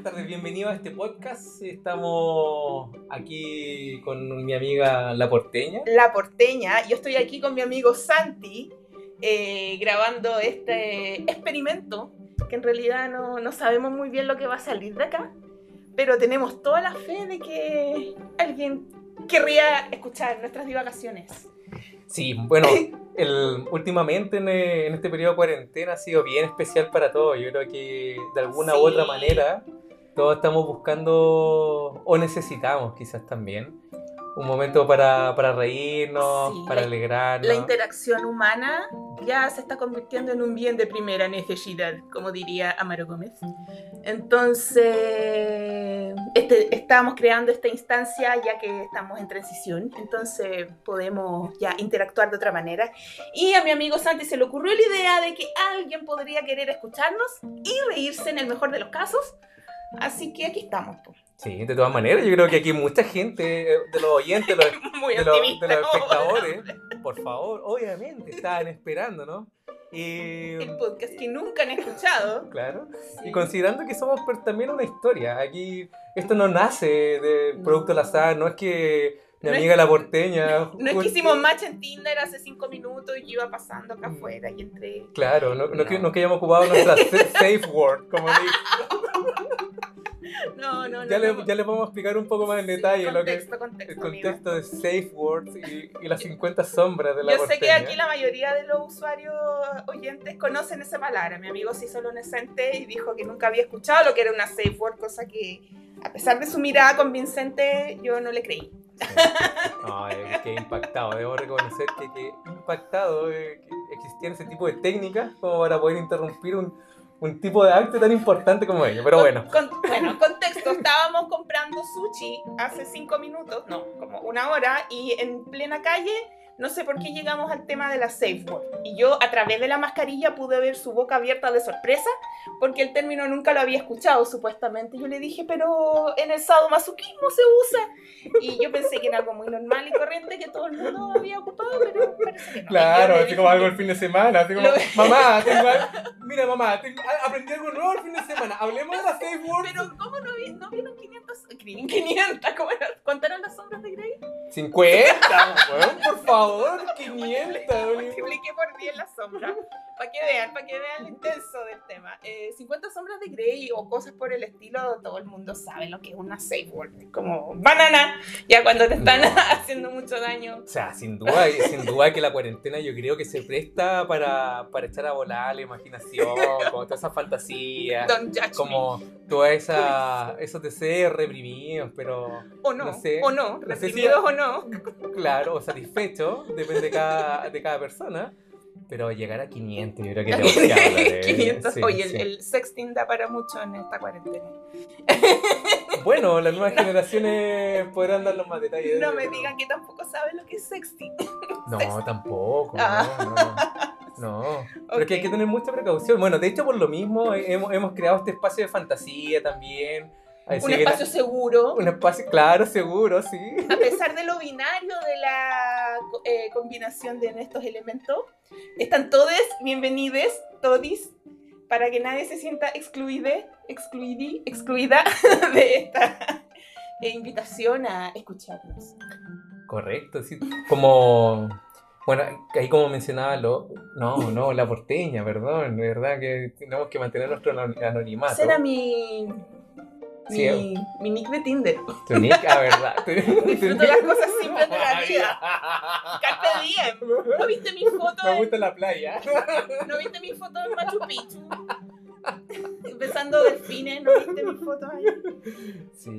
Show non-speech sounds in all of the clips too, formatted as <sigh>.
buenas tardes, bienvenidos a este podcast. Estamos aquí con mi amiga La Porteña. La Porteña, yo estoy aquí con mi amigo Santi eh, grabando este experimento que en realidad no, no sabemos muy bien lo que va a salir de acá, pero tenemos toda la fe de que alguien querría escuchar nuestras divagaciones. Sí, bueno, <laughs> el, últimamente en, eh, en este periodo de cuarentena ha sido bien especial para todos. Yo creo que de alguna u Sí. otra manera todos estamos buscando o necesitamos quizás también un momento para, para reírnos, Sí, para la- alegrarnos. La interacción humana ya se está convirtiendo en un bien de primera necesidad, como diría Amaro Gómez. Entonces, este, estamos creando esta instancia ya que estamos en transición, entonces podemos ya interactuar de otra manera. Y a mi amigo Santi se le ocurrió la idea de que alguien podría querer escucharnos y reírse en el mejor de los casos. Así que aquí estamos. po. Sí, de todas maneras, yo creo que aquí mucha gente, eh, de los oyentes, de los, <laughs> Muy de los, de los espectadores, por favor, obviamente, estaban esperando, ¿no? Y, El podcast que nunca han escuchado. claro, y considerando que somos también una historia, aquí esto no nace de producto al azar, no es que mi No es- amiga la porteña... No es que hicimos match en Tinder hace cinco minutos y yo iba pasando acá afuera y entré. Claro, no, no, Que, no que hayamos ocupado nuestra <laughs> sa- safe word, como <laughs> dije. <laughs> No, no, no. Ya, le, no. ya le vamos a explicar un poco más en detalle lo que, contexto, contexto, el contexto de safe words y, y las 50 sombras de la Yo sé que porteña. aquí la mayoría de los usuarios oyentes conocen esa palabra. Mi amigo se hizo lo inocente y dijo que nunca había escuchado lo que era una safe word, cosa que, a pesar de su mirada convincente, yo no le creí. Eh, que impactado, debo reconocer que, que impactado eh, que existían ese tipo de técnicas como para poder interrumpir un, un tipo de acto tan importante como ello. Pero bueno, Con- bueno, contexto, estábamos comprando sushi hace cinco minutos, no, como una hora, y en plena calle, no sé por qué llegamos al tema de la safe word. Y yo a través de la mascarilla pude ver su boca abierta de sorpresa, porque el término nunca lo había escuchado, supuestamente. Yo le dije, pero en el sadomasoquismo se usa. Y yo pensé que era algo muy normal y corriente que todo el mundo había ocupado, pero parece que no. Claro, así como algo el fin de semana, así como, Lo- mamá, tengo al- mira mamá, tengo- aprendí algo nuevo el fin de semana, hablemos de la safe word. Pero, ¿cómo no, vi- no vieron 500? 500, ¿cómo era? ¿Contaron las sombras de Grey? 50, weón, por favor, 500. weón. <laughs> Multipliqué por 10 la sombra. Para que vean, para que vean lo intenso del tema. Eh, 50 sombras de Grey o cosas por el estilo, todo el mundo sabe lo que es una safe word. Como banana, ya cuando te están No. <laughs> haciendo mucho daño. O sea, sin duda, sin duda que la cuarentena yo creo que se presta para, para echar a volar la imaginación, como todas esas fantasías, Don't judge como todos esa, esos deseos reprimidos, pero. O no, no sé, o no, no sé si- reprimidos o no. claro, o satisfechos, depende de cada, de cada persona. Pero llegar a 500 yo creo que <laughs> es demasiado. <laughs> ¿eh? 500. Sí, Oye, el, sí. el sexting da para mucho en esta cuarentena. <laughs> Bueno, las nuevas generaciones podrán darnos más detalles. No me digan que tampoco saben lo que es sexting. No, tampoco. Ah. No, no. Pero es que hay que tener mucha precaución. Bueno, de hecho, por lo mismo, hemos, hemos creado este espacio de fantasía también. Así Un espacio seguro. Un espacio, claro, seguro, sí. a pesar de lo binario de la eh, combinación de estos elementos, están todos bienvenidos, todis, para que nadie se sienta excluide, excluidi, excluida <laughs> de esta eh, invitación a escucharnos. Correcto, sí. Como. Bueno, ahí como mencionaba lo. No, no, la porteña, perdón. De verdad que tenemos que mantener nuestro ano- anonimato. Era mi, mi, Sí. mi nick de Tinder. Tu nick, ah, verdad. <laughs> Disfruto las cosas simples de la vida. Carpe diem. ¿No viste mi foto? Me en- gusta la playa. ¿No viste mi foto en Machu Picchu? <laughs> Empezando delfines, ¿no viste mi foto ahí? Sí.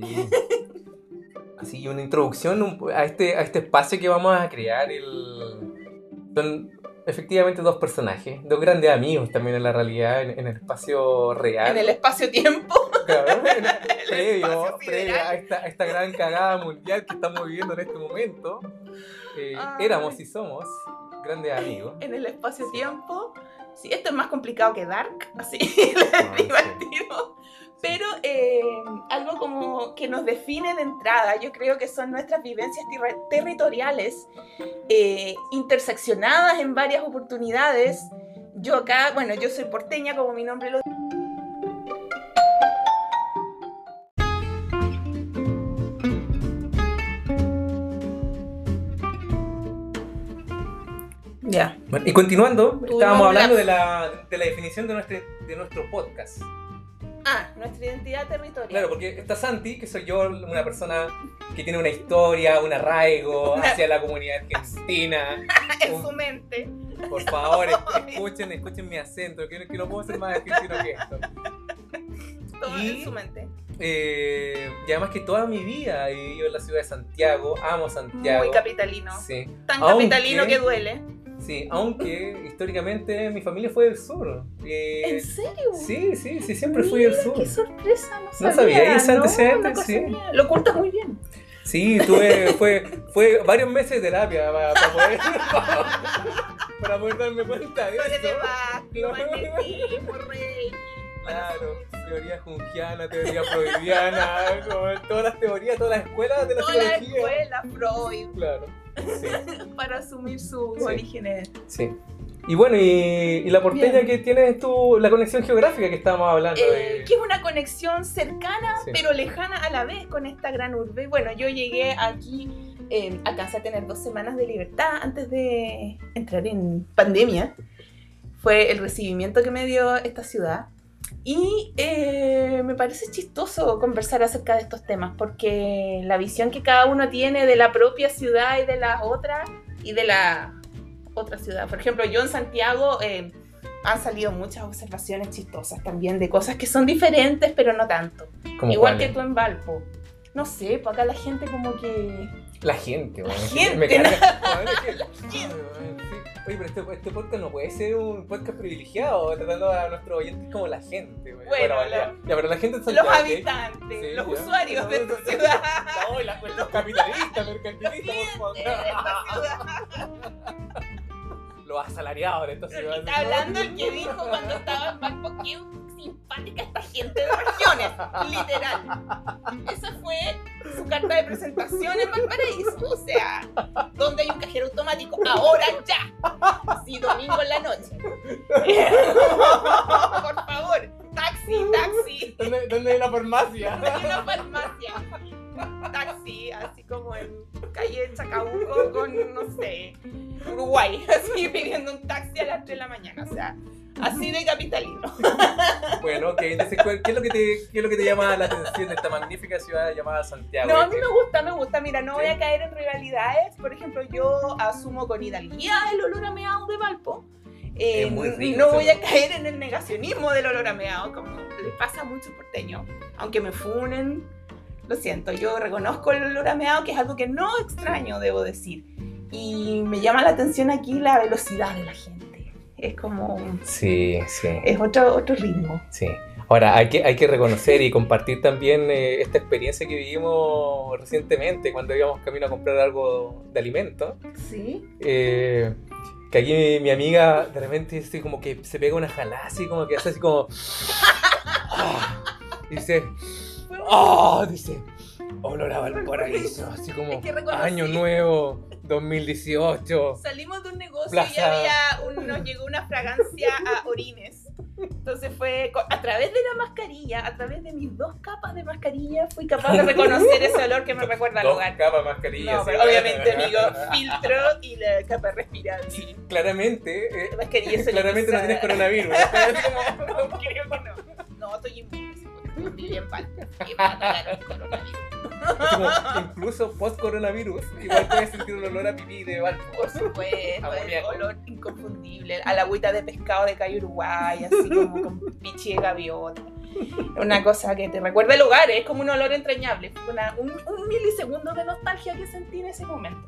Así, una introducción a este, a este espacio que vamos a crear. El... Son efectivamente dos personajes, dos grandes amigos también en la realidad, en, en el espacio real. En el espacio-tiempo. Claro, <laughs> <laughs> previo, a esta, gran cagada mundial que estamos viviendo en este momento. Eh, éramos y somos grandes amigos. En el espacio-tiempo. Sí, esto es más complicado que Dark, así Ah, <laughs> sí. al tiro. Pero eh, algo como que nos define de entrada, yo creo que son nuestras vivencias terri- territoriales, eh, interseccionadas en varias oportunidades. Yo acá, bueno, yo soy porteña, como mi nombre lo Bueno, y continuando, Tuvimos estábamos hablando de la, de la definición de nuestro, de nuestro podcast. Ah, nuestra identidad territorial. Claro, porque está Santi, que soy yo, una persona que tiene una historia, un arraigo <laughs> Una- hacia la comunidad argentina. <laughs> en su mente. Por favor, <laughs> escuchen, escuchen mi acento, que, que no puedo ser más argentino que esto. Todo Y- en su mente. Eh, y además que toda mi vida he vivido en la ciudad de Santiago, amo Santiago. Muy capitalino. Sí, Tan Aunque- capitalino que duele. Sí, aunque históricamente mi familia fue del sur. Eh, ¿En serio? sí, sí, sí, siempre fui del sur. Qué sorpresa, no sabía. ¿No sabía ese no, antecedente? Sí. Lo ocultas muy bien. Sí, tuve, fue, fue varios meses de terapia para, para poder, <laughs> para poder darme cuenta de eso. Claro, teoría jungiana, teoría freudiana, todas las teorías, todas las escuelas de la Toda psicología. escuela, Freud, Claro, <laughs> para asumir sus orígenes. sí. Y bueno, y, y la porteña Bien. que tienes tú, la conexión geográfica que estábamos hablando. Eh, de- que es una conexión cercana, Sí. pero lejana a la vez con esta gran urbe. Bueno, yo llegué aquí, eh, alcancé a tener dos semanas de libertad antes de entrar en pandemia. Fue el recibimiento que me dio esta ciudad. Y eh, me parece chistoso conversar acerca de estos temas, porque la visión que cada uno tiene de la propia ciudad y de la otra, y de la otra ciudad. Por ejemplo, yo en Santiago eh, han salido muchas observaciones chistosas también de cosas que son diferentes, pero no tanto. ¿Cómo Igual cuáles? que tú en Valpo. No sé, pues acá la gente como que... La gente, bueno, gente, me carga. Que- <laughs> gente. <laughs> Sí. Oye, pero este, este podcast no puede ser un podcast privilegiado, tratando a nuestros oyentes como la gente. Bueno, ya, lo- ya, pero la gente en Los Santiago, ¿ok? habitantes, Sí, los ya. usuarios de esta <laughs> ciudad. No, la- los capitalistas, mercantilistas, por favor. <laughs> Los asalariados de esta ciudad. Está hablando el que dijo cuando estaba en que simpática esta gente de regiones, literal. Esa fue su carta de presentación en Valparaíso. O sea, donde hay un cajero automático, ahora ya. Sí, domingo en la noche. Por favor, taxi, taxi. ¿Dónde, ¿Dónde hay la farmacia? Hay una farmacia. Taxi, así como en calle Chacabuco con, no sé, Uruguay, así pidiendo un taxi a las 3 de la mañana. O sea, así de capitalino. <laughs> Bueno, ok, entonces, ¿cuál- ¿qué es, lo que te, ¿qué es lo que te llama la atención de esta magnífica ciudad llamada Santiago? No, a mí me gusta, me gusta. Mira, no voy a caer en rivalidades. Por ejemplo, yo asumo con hidalguía el olor a meado de Valpo. Eh, Es muy rico no voy a caer en el negacionismo del olor a meado, como le pasa a muchos porteños. Aunque me funen, lo siento, yo reconozco el olor a meado, que es algo que no extraño, debo decir. Y me llama la atención aquí la velocidad de la gente. Es como, Sí, sí. es otro, otro ritmo. Sí. Ahora, hay que, hay que reconocer y compartir también eh, esta experiencia que vivimos recientemente cuando íbamos camino a comprar algo de alimento. Sí. Eh, que aquí mi, mi amiga de repente así como que se pega una jalada así como que hace así como... <laughs> Ah, dice... ¡Oh! Dice... Olor a Valparaíso. Así como... <laughs> Año Nuevo 2018. Salimos de un negocio y Plaza. había un- nos llegó una fragancia a orines. Entonces fue a través de la mascarilla, a través de mis dos capas de mascarilla, fui capaz de reconocer ese olor que me recuerda al Dos hogar. capas, mascarilla. No, sí. pero obviamente, amigo, <laughs> filtro y la capa respirable. Claramente... eh, La mascarilla Claramente no tienes coronavirus. <laughs> Creo que no. No, estoy inmune. Sí, porque Viví en Palma. Y me atacaron coronavirus. Como, incluso post-coronavirus, igual puedes sentir un olor a pipí de Valpo. Por supuesto, el olor inconfundible. A la agüita de pescado de Cayo Uruguay, así como con pichi de gaviota. Una cosa que te recuerda el hogar, es como un olor entrañable. Una- un, un milisegundo de nostalgia que sentí en ese momento.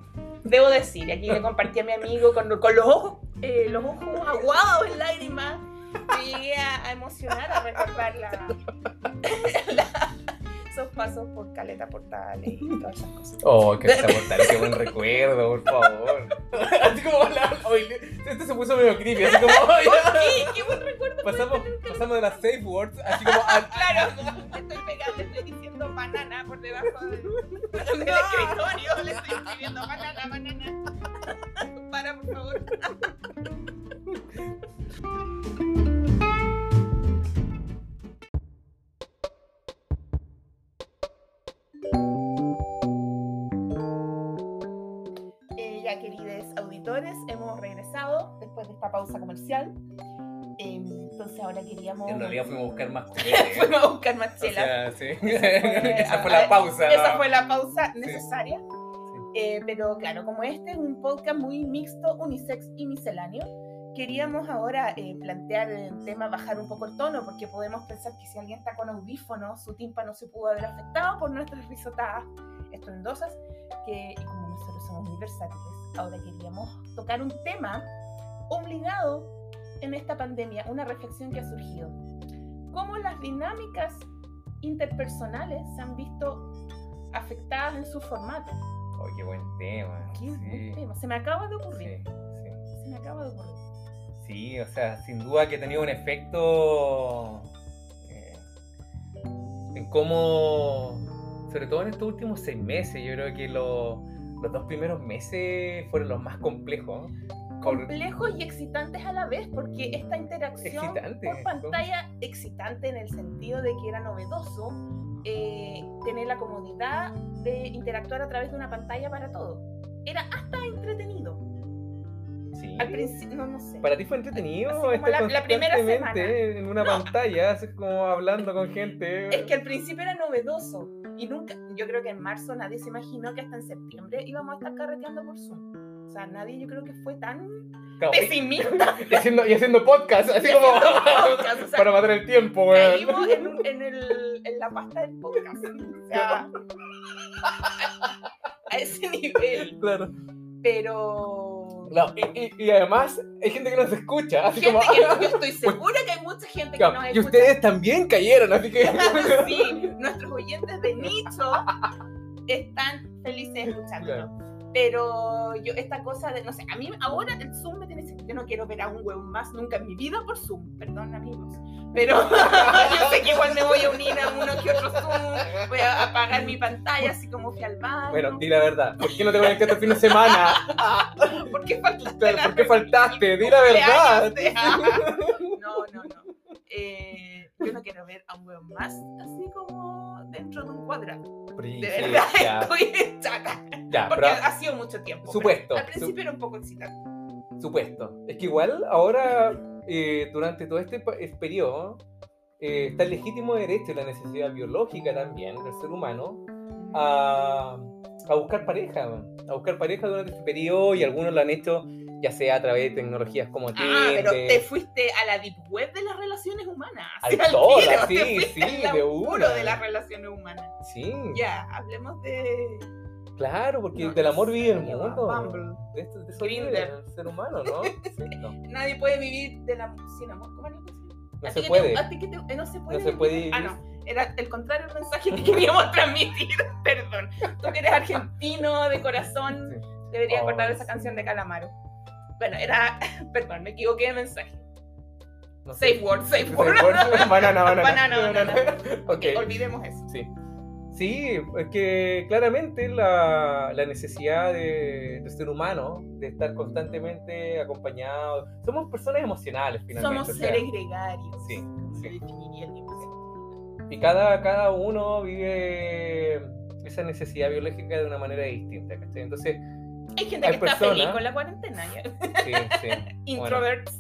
Debo decir, aquí le compartí a mi amigo con, con los ojos, eh, los ojos aguados en lágrimas. Yo llegué a, a emocionar, a recordar la- <laughs> la- esos pasos por caleta portales y todas esas cosas. Oh, que esta portal, qué buen recuerdo, por favor. <laughs> Así como la. Este se puso medio creepy, así como. oye, ¡Qué, qué buen recuerdo! pasamos, pasamos de las safe words, así como a. <laughs> Claro, estoy pegando, le estoy diciendo banana por debajo del, del escritorio, le estoy escribiendo banana, banana. Para, por favor. Eh, ya, queridos auditores, hemos regresado después de esta pausa comercial. Em, entonces ahora queríamos... En realidad fuimos a buscar más <laughs> copete. fuimos a buscar más O chela. sea, sí. fue- <laughs> Esa fue la pausa. Esa fue la pausa necesaria. Eh, pero claro, como este es un podcast muy mixto, unisex y misceláneo, queríamos ahora eh, plantear el tema, bajar un poco el tono, porque podemos pensar que si alguien está con audífonos, su tímpano se pudo haber afectado por nuestras risotadas estruendosas, que y como nosotros somos muy versátiles, ahora queríamos tocar un tema obligado en esta pandemia, una reflexión que ha surgido. Cómo las dinámicas interpersonales se han visto afectadas en su formato. Oh, qué buen tema. Qué buen sí. tema. Se me acaba de ocurrir. Sí, sí. Se me acaba de ocurrir. Sí, o sea, sin duda que ha tenido un efecto eh, en cómo, sobre todo en estos últimos seis meses, yo creo que lo- los dos primeros meses fueron los más complejos. Por- Complejos y excitantes a la vez, porque esta interacción Excitante, por pantalla, excitante en el sentido de que era novedoso, eh, tener la comodidad de interactuar a través de una pantalla para todo. Era hasta entretenido. Al principio, no, no sé. Para ti fue entretenido Así como estar la- la primera constantemente en una pantalla, así como hablando con <laughs> gente. Es que al principio era novedoso y nunca, yo creo que en marzo nadie se imaginó que hasta en septiembre íbamos a estar carreteando por Zoom. O sea, nadie yo creo que fue tan Claro, pesimista. <laughs> y, haciendo, y haciendo podcast, así como <laughs> podcast, o sea, para matar el tiempo. Caímos en, en el- en la pasta del podcast. O sea, a ese nivel. Claro. Pero. No, y, y- y además hay gente que nos escucha, así Gente como... que yo <laughs> estoy segura que hay mucha gente que Claro, nos y escucha. ustedes también cayeron, así que... <laughs> sí, nuestros oyentes de nicho están felices escuchándonos. Claro. Pero yo, esta cosa de, no sé, a mí ahora el Zoom me tiene. Yo no quiero ver a un huevón más nunca en mi vida por Zoom, perdón amigos. Pero <laughs> yo sé que igual me voy a unir a uno que otro Zoom, voy a apagar mi pantalla así como fui al baño. Bueno, di la verdad, ¿por qué no te conectaste el fin de semana? <laughs> ¿Por qué faltaste? La ¿Por qué faltaste? Di la verdad. De- <laughs> No, no, no. Eh, yo no quiero ver a un huevón más así como dentro de un cuadrado. De verdad, <laughs> ya, estoy chata. ya, Porque pero ha sido mucho tiempo. Supuesto, Al principio era un poco excitante. supuesto. Es que igual ahora, eh, durante todo este este periodo, eh, está el legítimo derecho y la necesidad biológica también del ser humano a, a buscar pareja, a buscar pareja durante este periodo y algunos lo han hecho ya sea a través de tecnologías como Ah, pero te fuiste a la deep web de las relaciones humanas. Al <laughs> tiro, sí, te fuiste sí, al de una. de las relaciones humanas. Sí, Ya, hablemos de claro, porque No, del amor vive el mundo. Bumble. De esto, de eso vive Grindr. el ser humano, ¿no? <laughs> Sí, no, nadie puede vivir de la, sin amor. ¿Cómo es la canción? no ¿A se puede. te- eh, no se puede. No se puede vivir? Ah, vivir. no. Era el contrario del mensaje que <laughs> queríamos transmitir. Perdón. Tú que eres argentino de corazón, Sí. deberías Oh, acordar esa canción de Calamaro. Bueno, era. <laughs> Perdón, me equivoqué de mensaje. No sé. Safe word, safe Safe word. word. <laughs> Banana, banana. Banana, banana. Ok. Olvidemos eso. Sí. Sí, es que claramente la, la necesidad de- del ser humano de estar constantemente acompañado. Somos personas emocionales, finalmente. Somos o sea, seres gregarios. Sí, sí. Y cada, cada uno vive esa necesidad biológica de una manera distinta. ¿cachai? Entonces, Hay gente Hay que está feliz con la cuarentena. ¿ya? sí, sí. <laughs> Introverts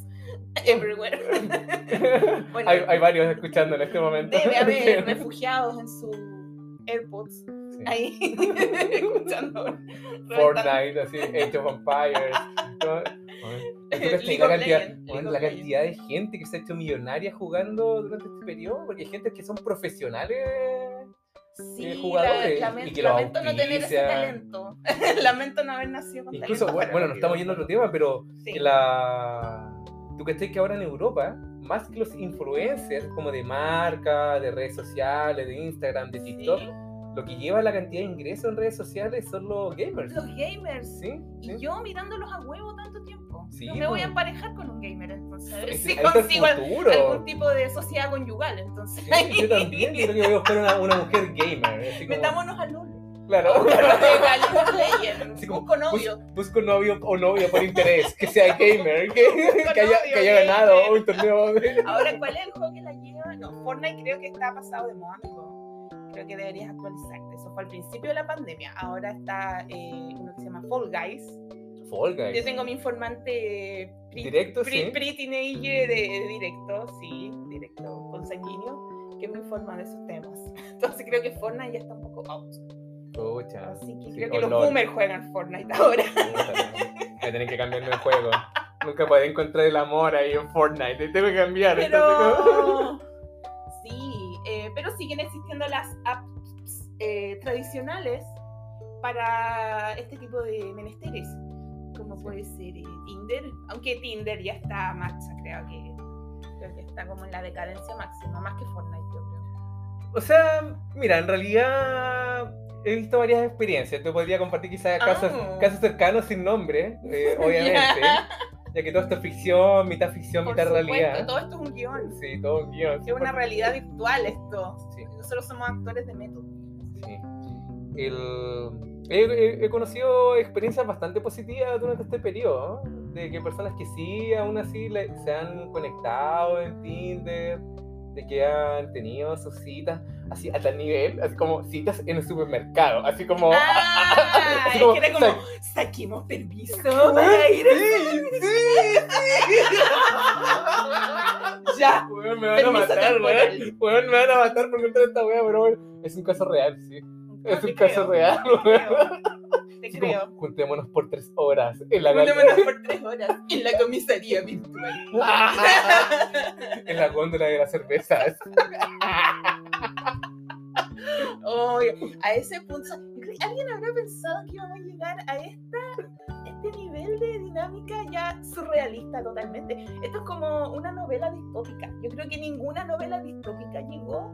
<laughs> everywhere. <laughs> Bueno. hay, hay varios escuchando en este momento. Debe haber refugiados en su AirPods Sí. ahí escuchando. Fortnite, así, Age of Empires. ¿no? ¿Tú cachai League la, cantidad, bueno, la cantidad de gente que se ha hecho millonaria jugando durante este periodo? Porque hay gente que son profesionales. Sí, eh, jugadores, la- y lamento, que los lamento no tener ese talento. <laughs> lamento no haber nacido con Incluso, talento. bueno, bueno, nos estamos yendo a otro tema, pero Sí. que la... tú que que ahora en Europa, más que los influencers como de marca, de redes sociales, de Instagram, de TikTok, Sí, lo que lleva la cantidad de ingresos en redes sociales son los gamers. Los gamers. Sí, Y sí. yo mirándolos a huevo tanto tiempo. Sí, yo me voy a emparejar con un gamer, entonces. A ver si consigo algún tipo de sociedad conyugal, entonces. Sí, yo también, creo que voy a buscar una, una mujer gamer. Como, Metámonos al LOL. claro. <laughs> <laughs> Como, Busco novio. bus- busco novio o novia por interés, que sea gamer, que, <laughs> que haya, que haya ganado gamer. un torneo. Ahora, ¿cuál es el juego que la lleva? No, Fortnite creo que está pasado de moda, amigo. Creo que deberías actualizarte. Eso fue al principio de la pandemia. Ahora está eh, uno que se llama Fall Guys. Fall Guys. Yo tengo mi informante pri- Directo, pri- sí. pre-teenager de, de directo, sí, directo, consanguíneo, que me informa de esos temas. <laughs> Entonces creo que Fortnite ya está un poco out. Pucha. Así que Sí, creo que o los LOL. boomers juegan Fortnite ahora. Voy a tener que cambiarme el juego. Nunca podré encontrar el amor ahí en Fortnite. Tengo que cambiar. Pero <laughs> sí, eh, pero siguen existiendo las apps eh, tradicionales para este tipo de menesteres, como Sí. puede ser eh, Tinder, aunque Tinder ya está maxa, creo que, creo que está como en la decadencia máxima, más que Fortnite, yo creo. O sea, mira, en realidad he visto varias experiencias. Te podría compartir quizás casos, Ah. casos cercanos sin nombre, eh, <laughs> obviamente. ya que todo esto es ficción, mitad ficción, Por mitad supuesto, realidad. todo esto es un guion, Sí, todo un guion. es una realidad virtual esto. Sí. Nosotros somos actores de método. Sí. El- he, he- conocido experiencias bastante positivas durante este periodo, ¿no? de que personas que sí, aún así, le- se han conectado en Tinder, de que han tenido sus citas, así a tal nivel, así como citas en el supermercado, así como... Ah, <laughs> así es como, que era como, saquemos permiso para ir <laughs> Ya, weón, me van a matar, weón. Weón, me van a matar por contar esta weá, pero es un caso real, sí. Es un caso real, Te creo. Como, juntémonos por tres horas en la Juntémonos por tres horas en la comisaría virtual. <laughs> en la góndola de las cervezas. Oye, a ese punto, ¿alguien habrá pensado que íbamos a llegar a esta, este nivel de dinámica ya surrealista totalmente? Esto es como una novela distópica. Yo creo que ninguna novela distópica llegó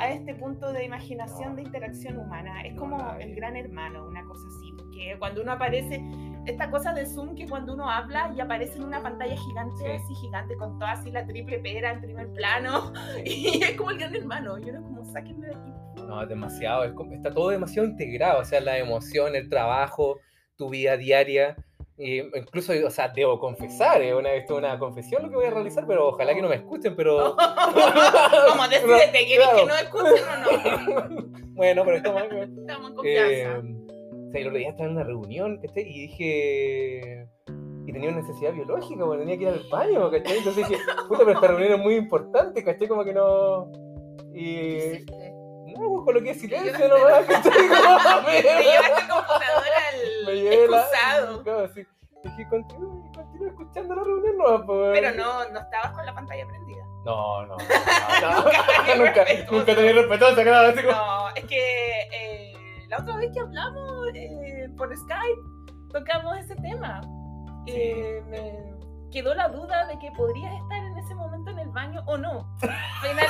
a este punto de imaginación de interacción humana. Es como el gran hermano, una cosa así. Porque cuando uno aparece, esta cosa de Zoom que cuando uno habla y aparece en una pantalla gigante, Sí. así gigante, con toda así la triple pera en primer plano. <laughs> Y es como el gran hermano. Yo era como, sáquenme de aquí. No, es demasiado, es como- está todo demasiado integrado, o sea, la emoción, el trabajo, tu vida diaria. Y incluso, o sea, debo confesar, es una, esto es una confesión lo que voy a realizar, pero ojalá que no me escuchen, pero... <laughs> Como <laughs> decídete, ¿querés Claro. que no escuchen o no? <laughs> bueno, pero estamos... Estamos en confianza. Eh, o sea, el otro día estaba en una reunión, ¿cachai? Y dije... Y tenía una necesidad biológica, porque tenía que ir al baño, ¿cachai? Entonces dije, puta, pero esta reunión es muy importante, ¿cachai? Como que no... ¿Qué Y... No, pues coloqué silencio ¿cachai? Como, <laughs> Te llevaste el computador <laughs> Me al. Claro, sí. Dije, continúa, continúa escuchando la reunión, no, pues. Pero no, no estabas con la pantalla prendida. No, no. <laughs> no, no. Nunca nunca, tenía respetuosa, claro, así como. No, es que eh, la otra vez que hablamos eh, por Skype tocamos ese tema. Eh, me quedó la duda de que podrías estar baño o no. Finalmente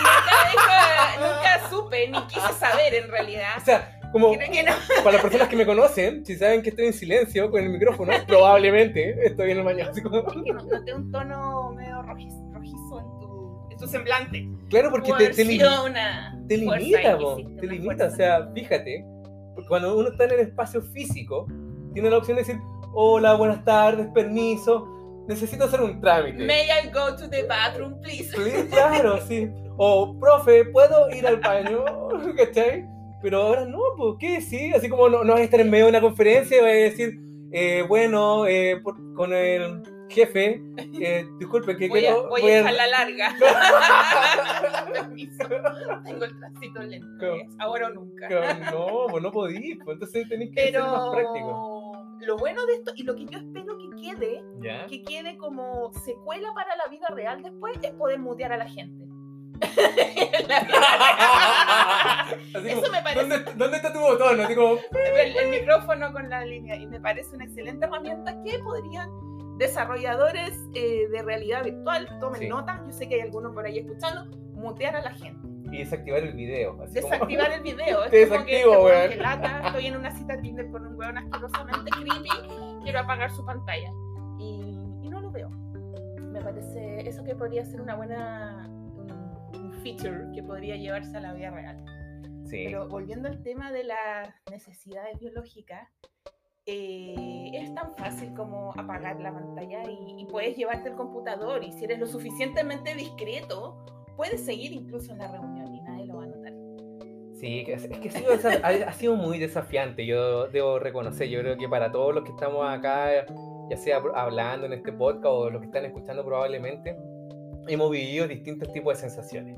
nunca, nunca supe ni quise saber en realidad. O sea, como que no. <laughs> para las personas que me conocen, si saben que estoy en silencio con el micrófono, <laughs> probablemente estoy en el baño. Así como... que noté un tono medio rojizo, rojizo en, tu, en tu semblante. Claro, porque te, te, sido limi- una te limita, te limita. O sea, fíjate, porque cuando uno está en el espacio físico, tiene la opción de decir, hola, buenas tardes, permiso, necesito hacer un trámite. May I go to the bathroom, please? Sí, claro, sí. O, profe, ¿puedo ir al baño? <laughs> ¿Cachai? Pero ahora no, pues, ¿qué? Sí, así como no, no vas a estar en medio de una conferencia y vas a decir, eh, bueno, eh, por- con el jefe, <laughs> eh, disculpe, que Voy a, quiero- voy voy a a- la larga. <laughs> Permiso. Tengo el tránsito lento. Claro. es ahora o nunca. Claro, No, pues no podís, pues entonces tenéis que ser más práctico. Lo bueno de esto y lo que yo espero que quede, ¿Ya? que quede como secuela para la vida real después, es poder mutear a la gente. <laughs> Así Eso como, me parece- ¿dónde, ¿Dónde está tu botón? Así como, el, el micrófono con la línea y me parece una excelente herramienta que podrían desarrolladores eh, de realidad virtual tomen Sí. nota yo sé que hay algunos por ahí escuchando mutear a la gente y desactivar el video. Así como- desactivar el video es Te como desactivo, weón weón. que lata, estoy en una cita Tinder con un weón asquerosamente creepy quiero apagar su pantalla y, y no lo veo me parece eso que podría ser una buena un, un feature que podría llevarse a la vida real Sí. pero volviendo al tema de las necesidades biológicas, eh, es tan fácil como apagar la pantalla y, y puedes llevarte el computador y si eres lo suficientemente discreto, puedes seguir incluso en la reunión Sí, es, es que ha sido, ha, sido muy desafiante, yo debo reconocer. Yo creo que para todos los que estamos acá ya sea hablando en este podcast o los que están escuchando probablemente, hemos vivido distintos tipos de sensaciones.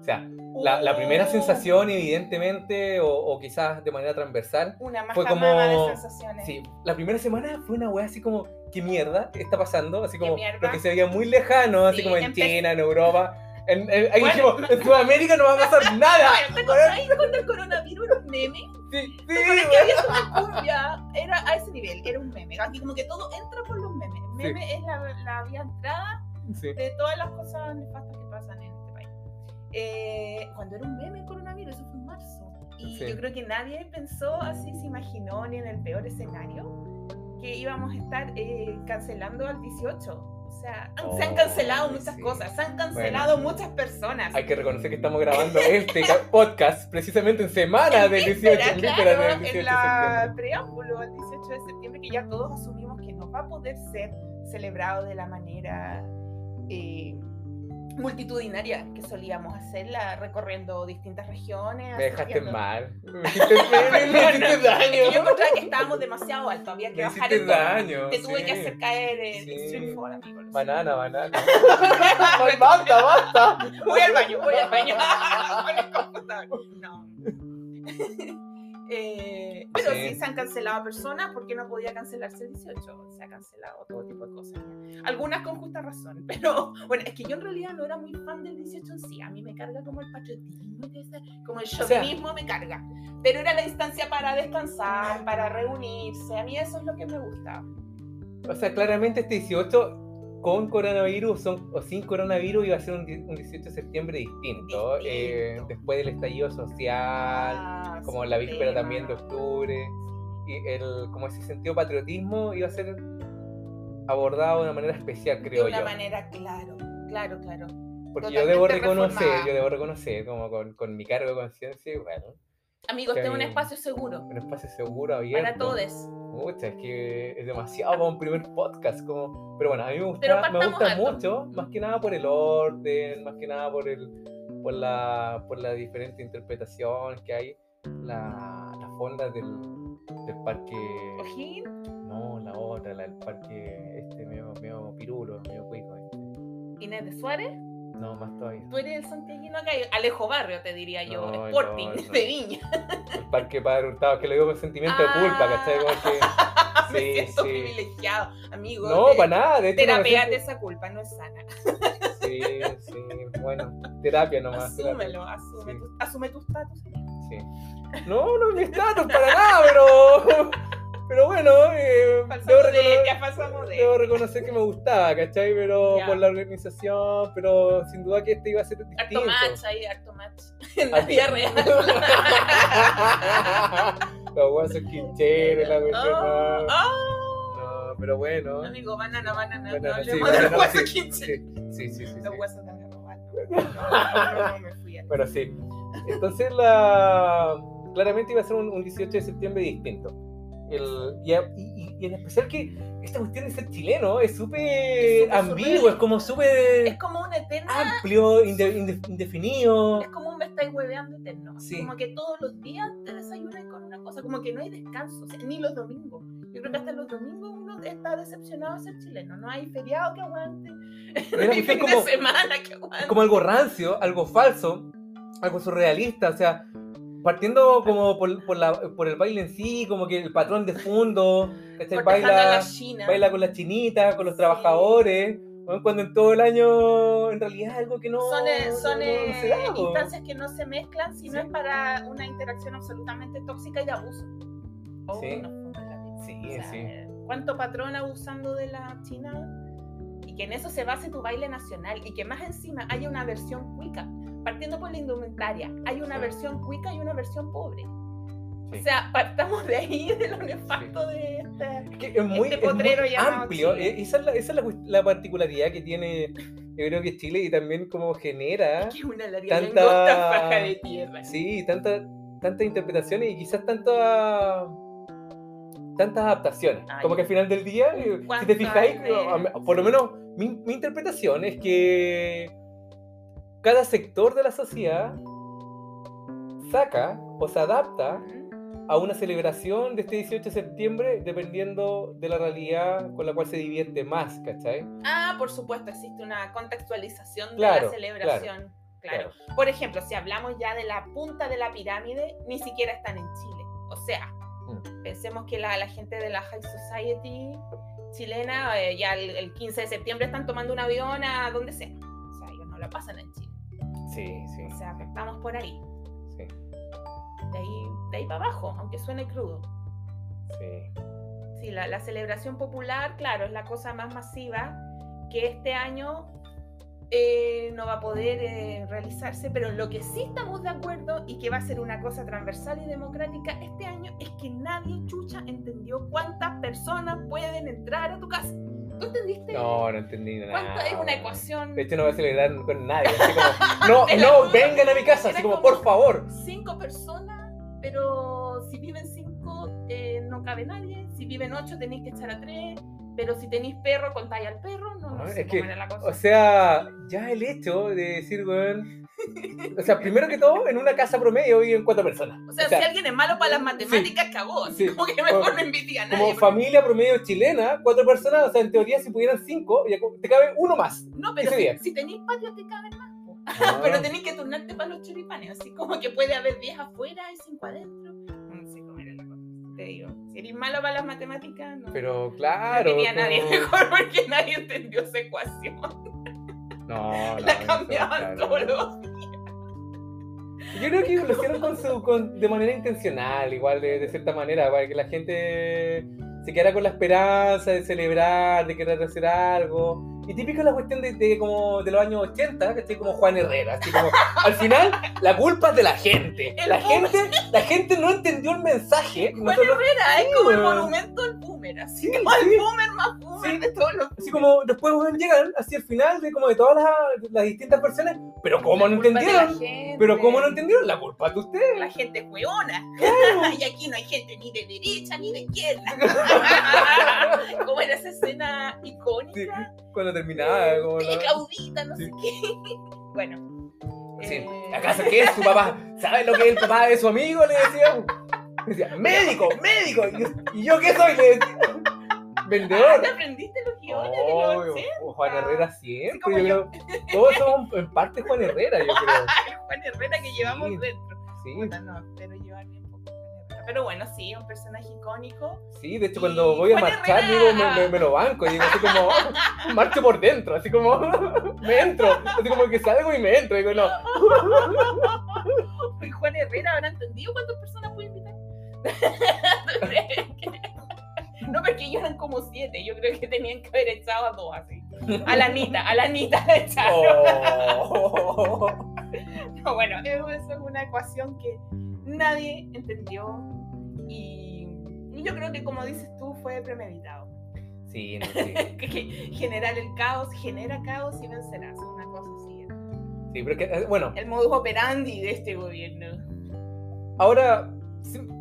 O sea, la, la primera Uh. sensación, evidentemente, o, o quizás de manera transversal, Una fue como- de sensaciones. Sí, la primera semana fue una wea así como, ¿qué mierda está pasando? Así como lo que se veía muy lejano, así Sí, como en China, en Europa. En, en- ahí Bueno. dijimos, en Sudamérica no va a pasar <laughs> nada. ¿Te acordáis cuando el coronavirus era un meme? Sí, sí, ¿Te acuerdas que había una cumbia? Era a ese nivel, era un meme. Aquí como que todo entra por los memes. Meme es la, la vía entrada sí. de todas las cosas nefastas que pasan en este país. Eh, cuando era un meme el coronavirus, eso fue en marzo. Y Sí. yo creo que nadie pensó así, se imaginó ni en el peor escenario que íbamos a estar eh, cancelando al 18. O sea, se han Oh, cancelado muchas sí. cosas, se han cancelado muchas personas. Hay que reconocer que estamos grabando este ca- <laughs> podcast precisamente en semana En del víspera, 18, en víspera claro, del en 18 de la preámbulo al 18 de septiembre, que ya todos asumimos que no va a poder ser celebrado de la manera eh, multitudinaria que solíamos hacerla, recorriendo distintas regiones. Me dejaste mal. <laughs> Me hiciste, <laughs> me- me hiciste Es que yo daño. encontraba que estábamos demasiado alto, había que Me bajar el daño. Te tuve sí. que hacer caer Sí. Fall, amigo. lo Banana, banana. <laughs> basta, basta. Voy al baño, voy al baño. El. No. Eh, pero Sí. sí. se han cancelado personas porque no podía cancelarse el 18. Se ha cancelado todo tipo de cosas. Algunas con justa razón. <laughs> Pero bueno, es que yo en realidad no era muy fan del 18 en sí. A mí me carga como el patriotismo, como el sea- chauvinismo me carga. Pero era la instancia para descansar, para reunirse. A mí eso es lo que me gusta. O sea, claramente este 18 con coronavirus son, o sin coronavirus iba a ser un, un 18 de septiembre distinto. Distinto. eh, después del estallido social, Ah, como la víspera tema. también de octubre. Y el, como ese sentido patriotismo iba a ser abordado de una manera especial, creo de una yo. manera, claro, claro, claro. Porque yo debo reconocer, reformada. yo debo reconocer, como con, con mi cargo de conciencia, bueno, Amigos, es un espacio seguro un espacio seguro, abierto. para todos. Mucha, es que es demasiado para un primer podcast. Como... Pero bueno, a mí me gusta, me gusta alto. mucho, más que nada por el orden, más que nada por el por la por la diferente interpretación que hay, la, la fonda del, del parque. Ojín, No, la otra, la del parque este medio, medio pirulo, medio cuico. este. Inés de Suárez, No, más todavía. tú eres el santiaguino acá, Alejo Barrio te diría yo, No, Sporting no, no. de Viña. El parque Padre Hurtado, que lo digo con sentimiento de culpa, ¿cachai? Como que- <laughs> Me Sí, siento sí. privilegiado, amigo. No, para nada, de siento- esa culpa, no es sana. Sí, sí, bueno, terapia nomás. terapia. Asúmelo, asume, Sí. tu- asume tu estatus. Sí. No, no es mi estatus para nada, pero. Pero bueno, eh, debo, reconocer, debo que me gustaba, ¿cachai? Pero Ya. por la organización, pero sin duda que este iba a ser distinto. Harto match ahí, harto match. <laughs> En la vida real. <laughs> Los huesos quincheros, la cuestión. Oh, no. oh. No, pero bueno. Amigo, banana, banana. Banana, no sí, hablemos de los banana, huesos sí. Sí, sí, sí. sí, Los huesos robar. <laughs> No, no, no, me fui Bueno, sí. Entonces, la... claramente iba a ser un, un 18 de septiembre distinto. El, y, y- y en especial que esta cuestión de ser chileno es súper ambiguo, es como súper Es como una eterna. amplio, inde- inde- indefinido. Es como un me estáis hueveando eterno. Sí. Como que todos los días te desayunas con una cosa. Como que no hay descanso. o sea, ni los domingos. Yo creo que hasta los domingos uno está decepcionado de ser chileno. No hay feriado que aguante. <laughs> No hay fin como- de semana que aguante. como algo rancio, algo falso, algo surrealista, o sea, partiendo como por, por, la- por el baile en sí, como que el patrón de fondo, baila, la China. baila con las chinitas, con los Sí. trabajadores, bueno, cuando en todo el año en realidad es algo que no, son eh, son no- eh, no se da, po. instancias que no se mezclan, sino Sí. es para una interacción absolutamente tóxica y de abuso. Oh, Sí. vida. Sí, O sea, sí. eh, ¿Cuánto patrón abusando de la China? Y que en eso se base tu baile nacional y que más encima haya una versión cuica. Partiendo por la indumentaria, hay una Sí. versión cuica y una versión pobre. Sí. O sea, partamos de ahí, <laughs> de lo nefasto de esta... Es que es muy, este es muy potrero amplio. Eh, Esa es, la, esa es la, la particularidad que tiene, yo creo que Chile y también como genera, Que es una larga Tanta- faja de tierra. sí, tanta, tantas interpretaciones y quizás tanta, tantas adaptaciones. Ay, como que al final del día, eh, si ¿cuánto te fijáis, por lo menos mi, mi interpretación es que cada sector de la sociedad saca o se adapta a una celebración de este 18 de septiembre dependiendo de la realidad con la cual se divierte más, ¿cachai? Ah, por supuesto, existe una contextualización de Claro, la celebración. Claro. Por ejemplo, si hablamos ya de la punta de la pirámide, ni siquiera están en Chile. O sea, Mm. pensemos que la, la gente de la High Society chilena eh, ya el, el 15 de septiembre están tomando un avión a donde sea. O sea, ellos no la pasan en Chile. Sí, sí, O sea, vamos por ahí. sí, De ahí, de ahí para abajo, aunque suene crudo. sí. Sí, la, la celebración popular, claro, es la cosa más masiva que este año eh, no va a poder eh, realizarse, pero lo que sí estamos de acuerdo y que va a ser una cosa transversal y democrática este año es que nadie chucha entendió cuántas personas pueden entrar a tu casa. ¿Tú entendiste? No, no entendí nada. ¿Cuánto es una ecuación? De hecho, no voy a celebrar con nadie. Así como, <laughs> no, no, vengan a mi casa. Así como, como- por favor. Cinco personas, pero si viven cinco eh, no cabe nadie. Si viven ocho tenéis que echar a tres. Pero si tenéis perro, contáis al perro. No, no Ah, sé es cómo que, era la cosa. O sea, ya el hecho de decir, weón. O sea, primero que todo, en una casa promedio viven cuatro personas. O sea, si alguien es malo para las matemáticas, cagó. Sí. como que mejor Como- no invite a nadie. Como porque- familia promedio chilena, cuatro personas, o sea, en teoría, si pudieran cinco, te cabe uno más. No, pero si, tenéis patio te caben más. Ah. <laughs> Pero tenéis que turnarte para los choripanes. Así como que puede haber 10 afuera y 5 adentro. Te digo, si eres malo para las matemáticas, no. Pero no claro. quería a nadie mejor porque nadie entendió esa ecuación. No, <laughs> no, la cambiaban todos los Yo creo que lo hicieron con su, con- de manera intencional, igual de, de cierta manera, para que la gente se quedara con la esperanza de celebrar, de querer hacer algo. Y típica la cuestión de, de como de los años 80, que estoy como Juan Herrera, así como <laughs> al final la culpa es de la gente. La gente, la gente no entendió el mensaje. Juan Nosotros- Herrera es como el monumento al boomer. Así Sí, como sí. el boomer más boomer Sí. de todos los. así como después llegan así al final de como de todas las, las distintas versiones, pero cómo no La entendieron, pero cómo no entendieron, la culpa es de ustedes. La gente es hueona. <laughs> y aquí no hay gente ni de derecha ni de izquierda. <laughs> <laughs> como era esa escena icónica. Cuando terminaba, como Oye, la- Claudita, no Sí. sé qué. <laughs> Bueno. Sí. eh, ¿Acaso qué es su papá? ¿Sabe lo que es el papá de su amigo? Le decía. Le decía, médico, médico. ¿Y yo, ¿y yo qué soy? Le decía. Vendedor. ¿te aprendiste los guiones de los Obvio, 80? Juan Herrera siempre. como yo yo. creo- todos somos en parte Juan Herrera, yo creo. <laughs> Juan Herrera que llevamos dentro. Sí, Puta, no, espero llevar Pero bueno, sí, un personaje icónico. sí, de hecho cuando Y voy a marchar, digo, me, me- me lo banco. Digo, así como, <laughs> marcho por dentro, así como, <laughs> me entro. Así como que salgo y me entro. Digo, no. Y Juan Herrera habrá entendido cuántas personas puede invitar. <laughs> no, porque ellos eran como siete. Yo creo que tenían que haber echado a dos así. A la Anita, a la Anita la echaron. Oh. No, bueno, eso es una ecuación que nadie entendió. Y y yo creo que, como dices tú, fue premeditado. Sí, no, sí. Generar el caos genera caos y vencerás. Una cosa así. Sí, pero que, eh, bueno, El modus operandi de este gobierno. Ahora,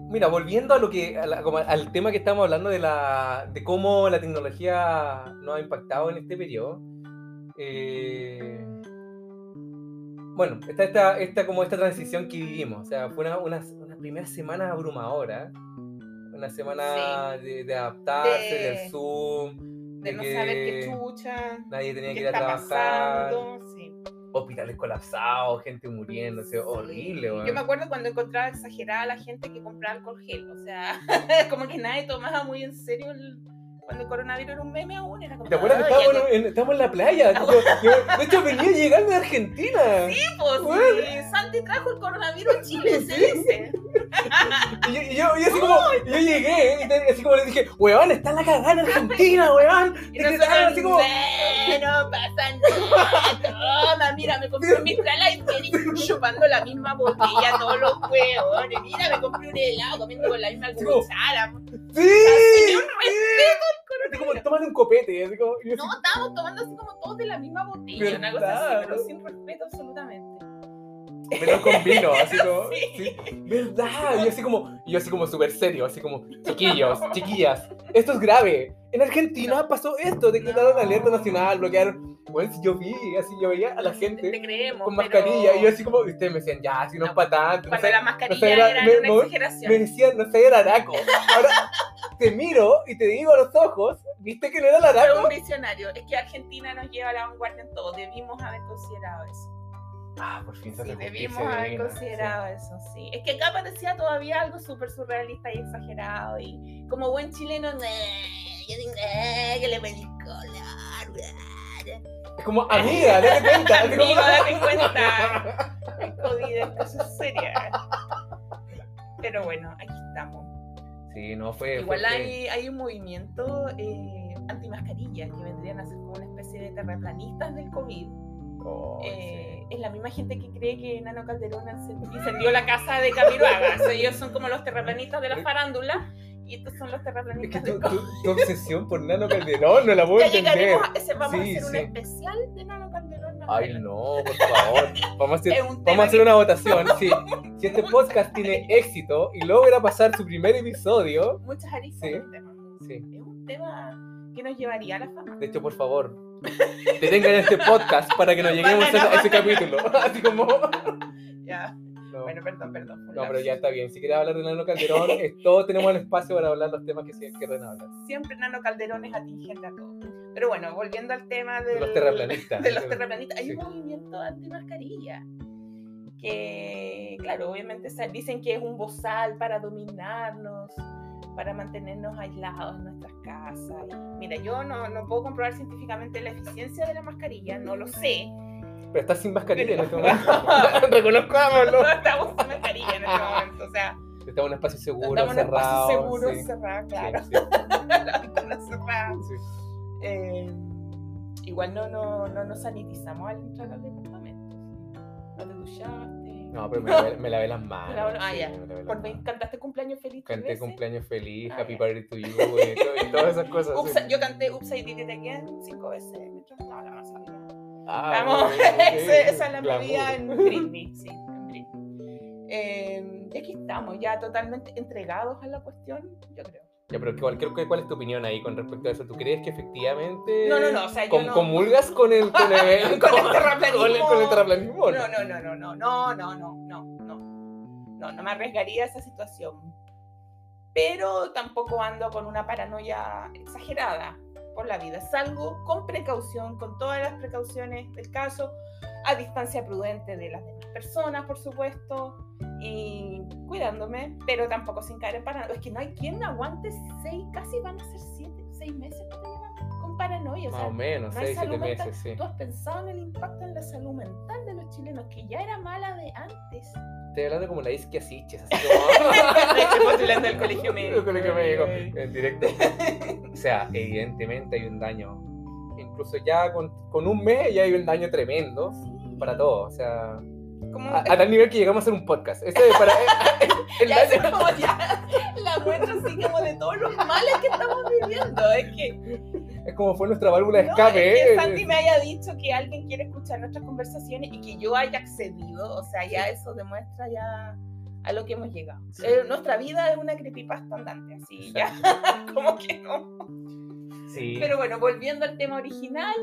mira, volviendo a lo que, a la- como al tema que estamos hablando de la, de cómo la tecnología nos ha impactado en este periodo. eh, bueno, está esta, esta, como esta transición que vivimos. O sea, fue una, una, una primera semana abrumadora. Una semana de, de adaptarse, De- del Zoom, De de no que saber qué chucha. nadie tenía que ¿Qué ir a trabajar, pasando? Sí. hospitales colapsados, gente muriéndose, horrible. Sí. weón. Yo me acuerdo cuando encontraba exagerada a la gente que compraba alcohol gel. O sea, <laughs> como que nadie tomaba muy en serio el- cuando el coronavirus era un meme aún. Era como, ¿Te acuerdas que "Ay, estábamos en, estábamos en la playa? Yo- yo- de hecho, venía llegando de Argentina. pues, Bueno. sí, Santi trajo el coronavirus a Chile, se dice. <laughs> Y yo, y yo, y así como, y yo llegué, y así como le dije, weón, está la cagada en Argentina, weón. Y Y nosotros, así como, "Eh, no pasa nada. Toma, mira, me compré un Mistral Ice chupando la misma botella todos los huevones. Mira, me compré un helado comiendo con la misma como- cuchara. ¡Sí! Tenía un Así como, tómate un copete. Así como, No, así, estábamos tomando así como todos de la misma botella, una cosa así, ¿Verdad? pero sin respeto absolutamente. melón con vino, así como, <laughs> Sí. sí, ¿verdad? Y así como, yo así como súper serio, así como, chiquillos, <laughs> chiquillas, esto es grave. En Argentina pasó esto, decretaron No. alerta nacional, bloquearon. Bueno, si yo vi, así yo veía a la Te gente creemos. con pero mascarilla y yo así como, ustedes me decían, ya, si no, es No, para tanto. no Cuando sé, la no mascarilla sé, era- era me- una exageración. me decían, no sé, era araco. Ahora te miro y te digo a los ojos, ¿viste que no era Fue araco? un visionario. Es que Argentina nos lleva a la vanguardia en todo. Debimos haber considerado eso. Ah, por fin se Sí, debimos haber divina, considerado eso, sí. Es que acá parecía todavía algo súper surrealista y exagerado. Y como buen chileno, "Nah, yo digo, "Nah, que le pedí color. sí. Es como, amiga, date cuenta. Amigo, date cuenta. El COVID es cosa seria. Pero bueno, aquí estamos. Sí, no fue. Igual fue- hay, hay un movimiento eh, antimascarilla que vendrían a ser como una especie de terraplanistas del COVID. Oh, Eh, sí. Es la misma gente que cree que Nano Calderón incendió la casa de Camiroaga. O <laughs> sea, ellos son como los terraplanistas de la farándula y estos son los Es que terraplanistas tu, del COVID. tu- tu obsesión por Nano Calderón no la puedo <laughs> Ya entender. a ese, vamos Sí, a hacer sí. un especial de Nano Calderón. Ay, no, por favor. Vamos a hacer, <laughs> Es un vamos tema a hacer que- una votación. Sí. Si este podcast tiene éxito y logra pasar su primer episodio, Muchas aristas Sí. sí. Es un tema que nos llevaría a la fama. De hecho, por favor, detengan este podcast para que nos <laughs> lleguemos a, a ese capítulo. <laughs> Así como. Ya. No, Bueno, perdón, perdón. no, pero ya está bien. Si quieres hablar de Nano Calderón, <laughs> es- todos tenemos el espacio para hablar los temas que se quieran hablar. Siempre Nano Calderón es atingente a todo. Pero bueno, volviendo al tema del- De los terraplanistas. <laughs> de los terraplanistas, hay Sí. un movimiento anti-mascarilla. Que, claro, obviamente dicen que es un bozal para dominarnos, para mantenernos aislados en nuestras casas. Y, mira, yo no, no puedo comprobar científicamente la eficiencia de la mascarilla, no lo sé. Pero estás sin mascarilla en este momento. <laughs> Reconozcámoslo. No estamos sin mascarilla en este momento, o sea, Estamos en un espacio seguro, estamos en un cerrado. espacio seguro, sí. cerrado, claro. sí, <laughs> cerrada. sí. Eh, igual no, no, no nos sanitizamos al entrar al departamento. No te duchaste. No, pero me lavé, me lavé las <laughs> manos. Pero, ah, sí, ya. me Por manos. ¿Cantaste cumpleaños feliz? Canté veces? cumpleaños feliz, Ah, happy ya. birthday to you y, to- y todas esas cosas. Ups, sí. yo canté Oops, I Did It Again cinco veces mientras estaba la masa. Ah, Vamos, muy bien, ok. esa, es la Glamour. medida en Britney, sí, en Britney. Eh, y aquí estamos, ya totalmente entregados a la cuestión, yo creo. Ya, pero ¿cuál, ¿cuál es tu opinión ahí con respecto a eso? ¿Tú crees que efectivamente No, no, no, o sea, yo com- no- comulgas con el, con el, <laughs> Con el terraplanismo. con el- con el terraplanismo? No, no, no, no, no, no, no, no, no, no. No, no me arriesgaría a esa situación. Pero tampoco ando con una paranoia exagerada por la vida. Salgo con precaución, con todas las precauciones del caso, a distancia prudente de las demás personas, por supuesto, y cuidándome, pero tampoco sin caer en paranoia. Es que no hay quien aguante seis, casi van a ser siete, seis meses paranoia. o Más sea, o menos, no hay 6, 7 salud mental. meses, sí. ¿Tú has pensado en el impacto en la salud mental de los chilenos, que ya era mala de antes? Estoy hablando como la isquia Siches, así como... <laughs> Postulando <laughs> al colegio médico. El colegio médico, en directo. <laughs> O sea, evidentemente hay un daño. Incluso ya con, con un mes ya hay un daño tremendo Sí. para todos. O sea, Como, a, a tal nivel que llegamos a hacer un podcast. Ese es para... el ya es daño- como ya la muestra así como de todos los males que estamos viviendo. Es que, es como fue nuestra válvula de no, escape. es que ¿eh? Santi me haya dicho que alguien quiere escuchar nuestras conversaciones y que yo haya accedido. O sea, ya eso demuestra ya a lo que hemos llegado. Sí. Eh, nuestra vida es una creepypasta andante, así ya, como <laughs> que no. Sí. Pero bueno, volviendo al tema original,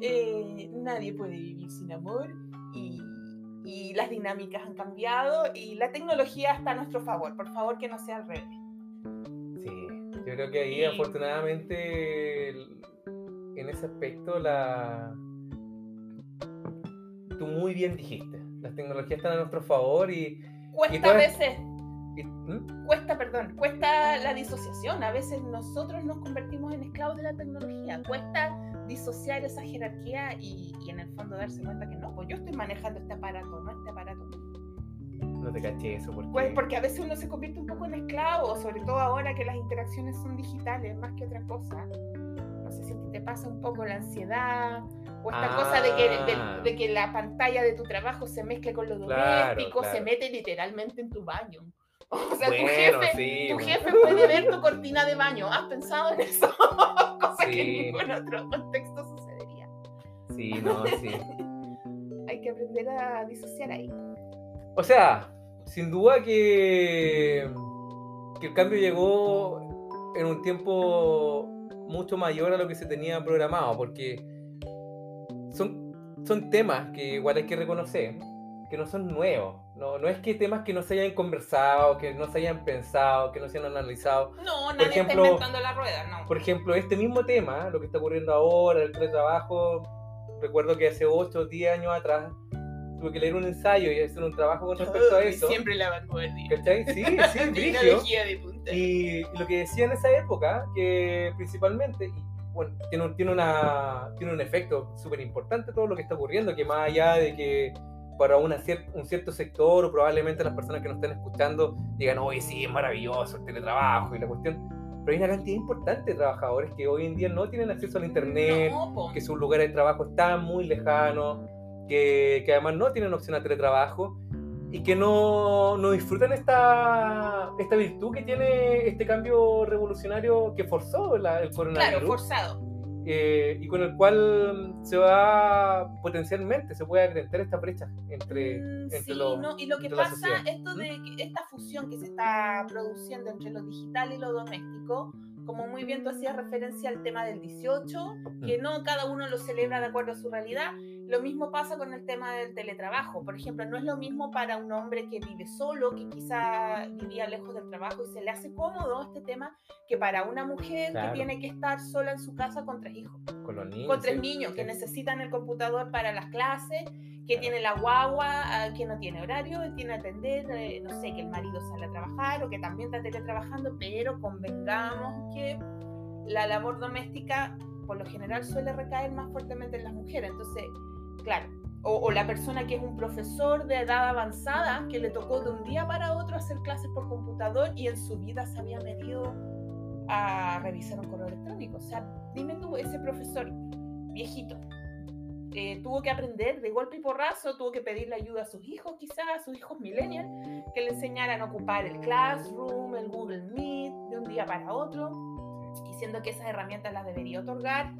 eh, nadie puede vivir sin amor y, y las dinámicas han cambiado y la tecnología está a nuestro favor. Por favor, que no sea al revés. Yo creo que ahí afortunadamente el- en ese aspecto la tú muy bien dijiste, las tecnologías están a nuestro favor y, Cuesta Y todas- a veces, y- ¿Mm? cuesta, perdón, cuesta la disociación. A veces nosotros nos convertimos en esclavos de la tecnología. Cuesta disociar esa jerarquía y, y en el fondo darse cuenta que no, pues yo estoy manejando este aparato, no este aparato. No te caché eso porque, Pues porque a veces uno se convierte un poco en esclavo, sobre todo ahora que las interacciones son digitales más que otra cosa. No sé si te pasa un poco la ansiedad o esta Ah. cosa de que, de, de que la pantalla de tu trabajo se mezcle con lo Claro, doméstico, se claro. mete literalmente en tu baño. <laughs> O sea, bueno, tu jefe, sí, tu jefe puede ver tu cortina de baño. ¿Has pensado en eso? <laughs> cosa que Sí. en ningún otro contexto sucedería. Sí, no, sí. <laughs> Hay que aprender a disociar ahí. O sea, sin duda que, que el cambio llegó en un tiempo mucho mayor a lo que se tenía programado, porque son, son temas que igual hay que reconocer, que no son nuevos. No, no es que temas que no se hayan conversado, que no se hayan pensado, que no se hayan analizado. No, nadie ejemplo- está inventando la rueda, no. Por ejemplo, este mismo tema, lo que está ocurriendo ahora, el teletrabajo, recuerdo que hace 8 o 10 años atrás tuve que leer un ensayo y hacer un trabajo con respecto a eso. Siempre la vanguardia. ¿Cachai? Sí, <laughs> sí. Tecnología de punta. Y lo que decía en esa época, que principalmente, y, bueno, tiene un, tiene una, tiene un efecto súper importante todo lo que está ocurriendo, que más allá de que para una cier- un cierto sector o probablemente las personas que nos estén escuchando digan, oye, sí, es maravilloso el teletrabajo y la cuestión, pero hay una cantidad importante de trabajadores que hoy en día no tienen acceso al internet, No, que sus lugares de trabajo están muy lejanos, que, que además no tienen opción a teletrabajo y que no, no disfrutan esta, esta virtud que tiene este cambio revolucionario que forzó la- el Claro, coronavirus forzado. eh, y con el cual se va potencialmente, se puede acrecentar esta brecha entre, Mm, entre sí, los... no, y lo que pasa, esto de que esta fusión que se está produciendo entre lo digital y lo doméstico, como muy bien tú hacías referencia al tema del 18, que no cada uno lo celebra de acuerdo a su realidad, lo mismo pasa con el tema del teletrabajo. Por ejemplo, no es lo mismo para un hombre que vive solo, que quizá vivía lejos del trabajo y se le hace cómodo este tema, que para una mujer Claro. que tiene que estar sola en su casa con tres hijos con los niños. con tres sí, niños que sí. necesitan el computador para las clases, que Claro. tiene la guagua, ah, que no tiene horario, que tiene que atender, eh, no sé, que el marido sale a trabajar o que también está teletrabajando, pero convengamos que la labor doméstica por lo general suele recaer más fuertemente en las mujeres. Entonces, claro, o, o la persona que es un profesor de edad avanzada que le tocó de un día para otro hacer clases por computador y en su vida se había medido a revisar un correo electrónico. O sea, dime tú, ese profesor viejito eh, tuvo que aprender de golpe y porrazo, tuvo que pedirle ayuda a sus hijos, quizás a sus hijos millennials, que le enseñaran a ocupar el Classroom, el Google Meet, de un día para otro, diciendo que esas herramientas las debería otorgar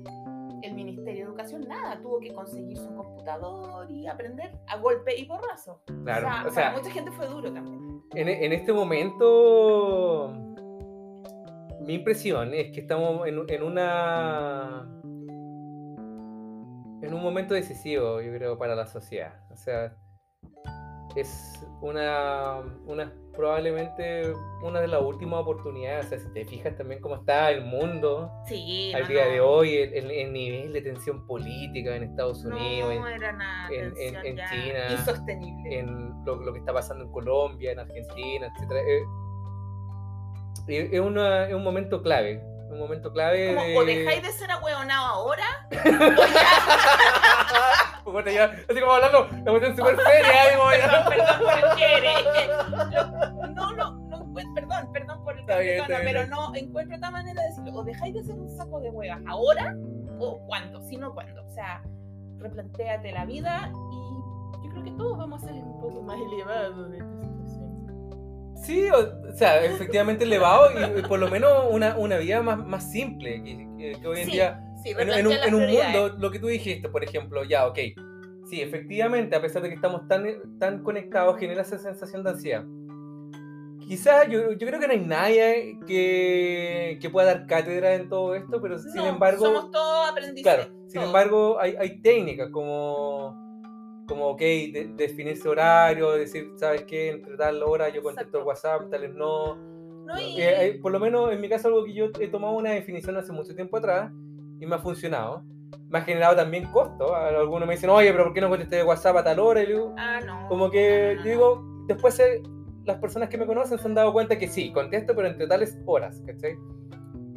el Ministerio de Educación. Nada, tuvo que conseguirse un computador y aprender a golpe y porrazo. Claro, o sea, o sea, para mucha gente fue duro también. en, en este momento, mi impresión es que estamos en, en una. En un momento decisivo, yo creo, para la sociedad. O sea, es una, una probablemente una de las últimas oportunidades. O sea, si te fijas también cómo está el mundo Sí, al no, día no. de hoy, el, el- el nivel de tensión política en Estados Unidos, en- no era nada en- China, insostenible. en lo, lo que está pasando en Colombia, en Argentina, etc. es, es una- es un momento clave. Un momento clave. Como, de... o dejáis de ser ahueonado ahora, <laughs> ya, así como hablando, la cuestión súper seria. digo, perdón, perdón por el <laughs> quiere. no, no, no, encuent- perdón, perdón por el cambio pero no encuentro otra manera de decirlo. O dejáis de ser un saco de huevas ahora, o cuándo, si no cuándo. O sea, replantéate la vida y yo creo que todos vamos a ser un poco más elevados de esta situación. Sí, o, o sea, efectivamente elevado y, y por lo menos una, una vida más, más simple que, que- que hoy en Sí, día. Sí, En, en un, en un mundo, lo que tú dijiste, por ejemplo, ya, ok. Sí, efectivamente, a pesar de que estamos tan, tan conectados, genera esa sensación de ansiedad. Quizás yo, yo creo que no hay nadie que, que pueda dar cátedra en todo esto, pero sin No, embargo. somos todos aprendices. Claro, sin embargo, hay, hay técnicas como, como ok, de- definirse horario, decir, ¿sabes qué? Entre tal hora yo contesto el. WhatsApp, tales no. No, y- Eh, eh, por lo menos en mi caso, algo que yo he tomado una definición hace mucho tiempo atrás y me ha funcionado. Me ha generado también costo. Algunos me dicen, oye, pero ¿por qué no contesté WhatsApp a tal hora? Y digo, Ah, no. como que no, no, digo, después eh, las personas que me conocen se han dado cuenta que sí, contesto, pero entre tales horas, ¿cachai?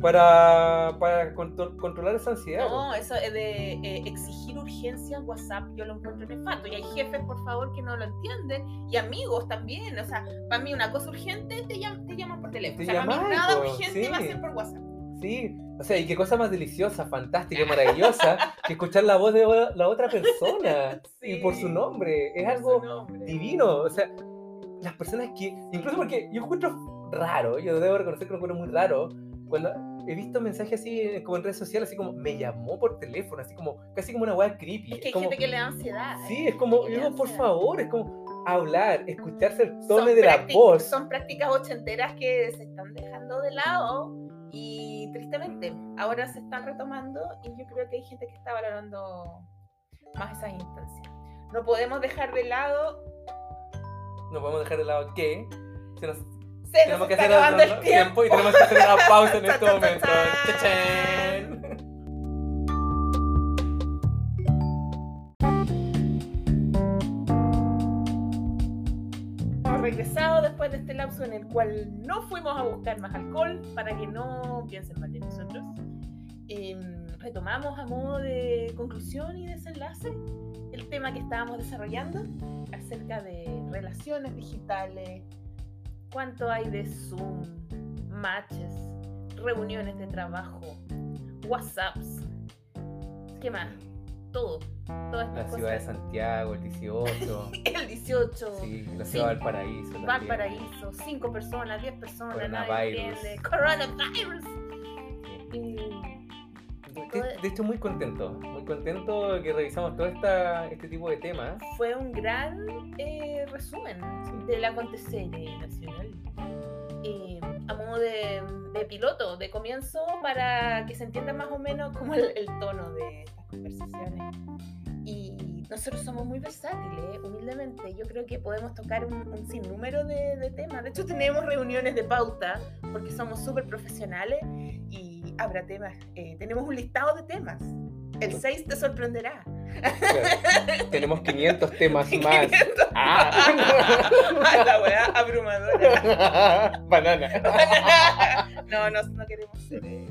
Para, para contro- controlar esa ansiedad. No, eso es de eh, exigir urgencia en WhatsApp, yo lo encuentro nefasto. Y hay jefes, por favor, que no lo entienden. Y amigos también. O sea, para mí una cosa urgente te, llam- te llaman por teléfono. Te o sea, para mí nada po, urgente va a sí. ser por WhatsApp. Sí, o sea, y qué cosa más deliciosa, fantástica, maravillosa <laughs> que escuchar la voz de la otra persona y por su Sí, nombre. Es algo nombre. divino. O sea, las personas que. Incluso porque yo encuentro raro, yo debo reconocer que lo encuentro muy raro, cuando he visto mensajes así eh, como en redes sociales, así como me llamó por teléfono, así como casi como una weá creepy. Es que hay como, gente que le da ansiedad. Sí, es como, digo, por favor, es como hablar, escucharse el Son tono de la voz. Son prácticas ochenteras que se están dejando de lado Y tristemente, ahora se están retomando y yo creo que hay gente que está valorando más esas instancias. No podemos dejar de lado, No podemos dejar de lado que se nos- se nos tenemos que está hacer acabando el tiempo. y tenemos que hacer una pausa en <laughs> este momento. cha. ¡Chachán! Después de este lapso en el cual no fuimos a buscar más alcohol para que no piensen mal de nosotros. Em, retomamos a modo de conclusión y desenlace el tema que estábamos desarrollando acerca de relaciones digitales, cuánto hay de Zoom, matches, reuniones de trabajo, WhatsApps, ¿qué más? Todo. Todas La estas <laughs> ciudad de cosas. Santiago, el 18. El 18. Sí, la Sí. ciudad de Valparaíso. también. Valparaíso, 5 personas, 10 personas, Coronavirus. Coronavirus. Sí. Y De, de hecho, muy contento. Muy contento que revisamos todo esta, este tipo de temas. fue un gran eh, resumen del acontecer nacional. Eh, a modo de, de piloto, de comienzo, para que se entienda más o menos como el, el tono de estas conversaciones. Y nosotros somos muy versátiles, humildemente. Yo creo que podemos tocar un, un sinnúmero de, de temas. De hecho, tenemos reuniones de pauta porque somos súper profesionales y habrá temas. Eh, tenemos un listado de temas. El 6 te sorprenderá. Claro. Tenemos <laughs> 500 temas más. 500. Ah. <laughs> La weá abrumadora. <laughs> Banana. no, no, no queremos ser eh,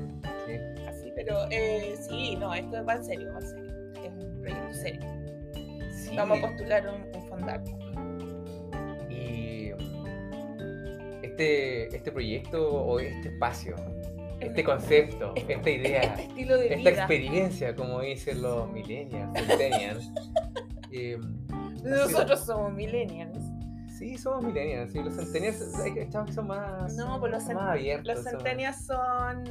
pero eh, sí, no, esto va en serio, va en serio. Es un proyecto serio. Sí. Vamos a postular un, un fondar. Y este, este proyecto o este espacio, este concepto, esta idea, Este estilo de esta vida. experiencia, como dicen los millennials, <laughs> centennials. eh, Nosotros somos millennials. Sí, somos millennials, sí, los centennials hay que chavos que son más, No, pues los, son más abiertos. los son centenias son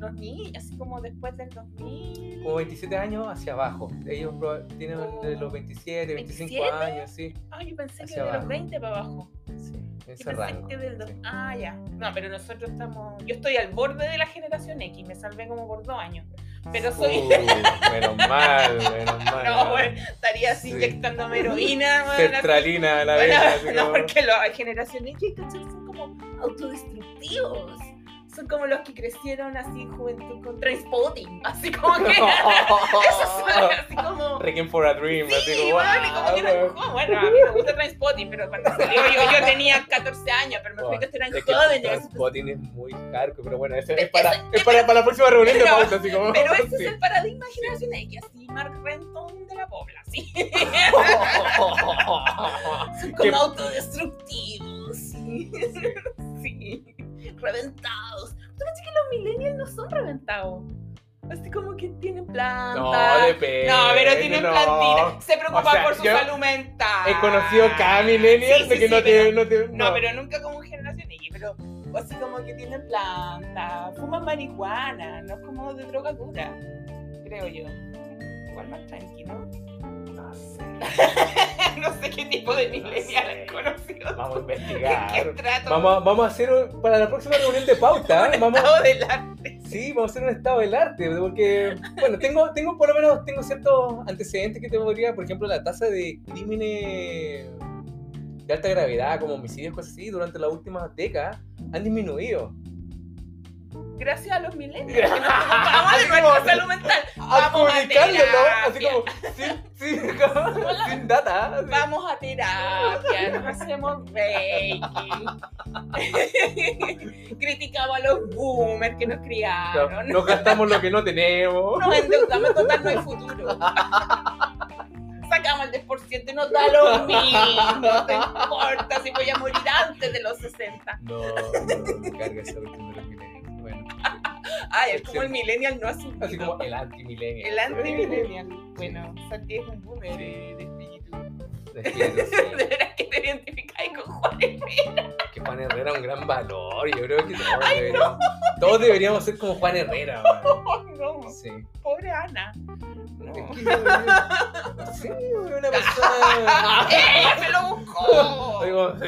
los niños, así como después del 2000. Como 27 años hacia abajo. Ellos tienen de los 27, 25 ¿27? años, sí. Ah, yo pensé que de los abajo. 20 para abajo. sí ese rango. del dos- sí. Ah, ya. No, pero nosotros estamos. Yo estoy al borde de la generación X, me salvé como por dos años. Pero soy. Uh, menos <laughs> mal, menos mal. no, bueno, estaría así Sí. inyectándome heroína, bueno. Sertralina a la vez. no, como- porque la generación X son como autodestructivos. Son como los que crecieron así en juventud con Trainspotting. Así como que. <laughs> <laughs> Son así como. Requiem for a Dream, así Sí, como. bueno, y como "Ah, que eran weón". jóvenes. Bueno, a mí me gusta Trainspotting, pero cuando salió yo, yo tenía 14 años, pero me fui que eran Es jóvenes. Transpotting es muy hardcore, pero bueno, ese Pero es para, ese- es para, para la próxima reunión de Pero- pauta, así como. Pero ese sí. es el paradigma de generación X, así Mark Renton de la pobla, así. <laughs> Son Qué- como autodestructivos, sí. Reventados. ¿Tú crees que los millennials no son reventados? Así como que tienen planta. No, depende. No, pero tienen no. plantita. Se preocupan O sea, por su salud mental. He conocido cada millennial Sí, de sí, que sí, no, pero- te, no te. No, pero nunca como generación X, pero así como que tienen planta, fuman marihuana, no es como de droga dura, creo yo. Igual más tranquilo. No <laughs> sé. no sé qué tipo de millennial sé. has conocido. Vamos a <laughs> ¿En qué investigar. trato? Vamos, a- vamos a hacer un- para la próxima reunión de pauta. <laughs> Un Vamos, estado del arte. sí, vamos a hacer un estado del arte. Porque, bueno, tengo, tengo por lo menos tengo ciertos antecedentes que te podría, por ejemplo, la tasa de crímenes de alta gravedad, como homicidios, cosas así, durante las últimas décadas han disminuido. Gracias a los millennials que nos preocupamos de nuestra salud mental. Vamos a Adjudicarle, ¿no? Así terapia. como, sin, sin, como, sin data. así. Vamos a terapia, nos hacemos reiki. Criticamos a los boomers que nos No, criaron. Nos gastamos lo que no tenemos. Nos endeudamos total, no hay futuro. Sacamos el 10% y nos da lo mismo. No te importa si voy a morir antes de los 60. No, no, carga esa cuestión de los. Ay, es como el millennial no asumido. así como el anti-millennial. El anti-millennial. Bueno, Santi es un boomer de, <laughs> de espíritu. De sí. veras que te identificáis con Juan Herrera. Que Juan Herrera es un gran valor. Yo creo que todos, deberíamos, todos deberíamos ser como Juan Herrera. man. <laughs> No, Sí. pobre Ana. No. Sí, una persona. ¡Ella se lo buscó! Digo, sí,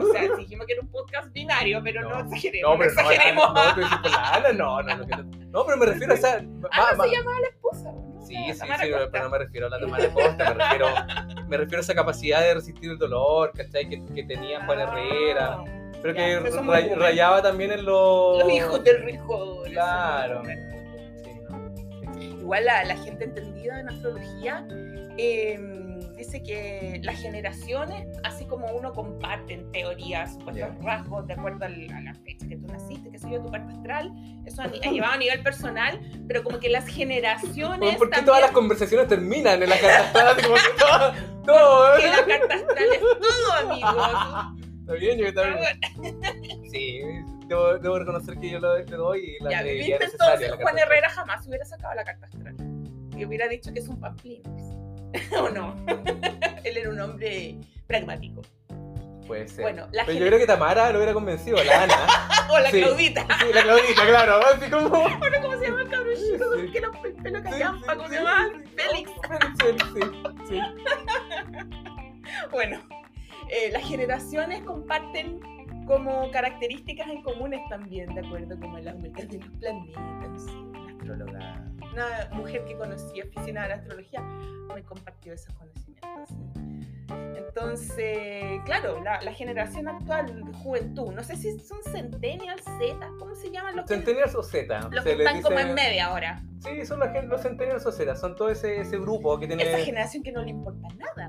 O sea, dijimos que era un podcast binario, pero no, No. exageremos. No, pero no, exageremos. No, no, no, no, no. No, pero me refiero a esa. ma- Ana ma- se llamaba la esposa. ¿no? Sí, La sí, sí, Costa. pero no me refiero a la Tamara Costa, me refiero, me refiero a esa capacidad de resistir el dolor, ¿cachai? Que, que tenía Juan Herrera, Ah, pero que rayaba también en los... Los hijos del rico. Claro. Igual la, la gente entendida en astrología eh, dice que las generaciones, así como uno comparte teorías, supuestos Ya. rasgos de acuerdo al- a la fecha que tú naciste, que soy yo, tu carta astral, eso ha, ha llevado a nivel personal, pero como que las generaciones ¿Por qué también, todas las conversaciones terminan en la carta astral? Como que todo, todo, que ¿eh? la carta astral es todo, amigos. Está bien, yo también. Sí, debo, debo reconocer que yo lo, doy la Ya, ¿viste entonces? la Juan. Herrera jamás hubiera sacado la carta astral. Y hubiera dicho que es un pamplines. <laughs> ¿O no? <laughs> Él era un hombre pragmático. Puede ser. Bueno, la Pero yo creo que Tamara lo hubiera convencido, la Ana. <laughs> O la Sí. Claudita. Sí, la Claudita, claro. Así como... Bueno, ¿Cómo se llama el cabrón chico? Sí. Que los el pelo callampa, sí, ¿cómo se llama? Félix. Félix, sí, sí. Bueno, eh, las generaciones comparten como características en comunes también, de acuerdo como la vuelta de los planetas. Una astróloga, una mujer que conocí aficionada a la astrología, me compartió esos conocimientos. Entonces, claro, la, la generación actual de juventud, no sé si son centennials, Z, ¿cómo se llaman los que, Centennials o Z. los que están como en media ahora? Sí, son gente, los Centennials o Z. Son todo ese, ese grupo que tiene. Esa generación que no le importa nada.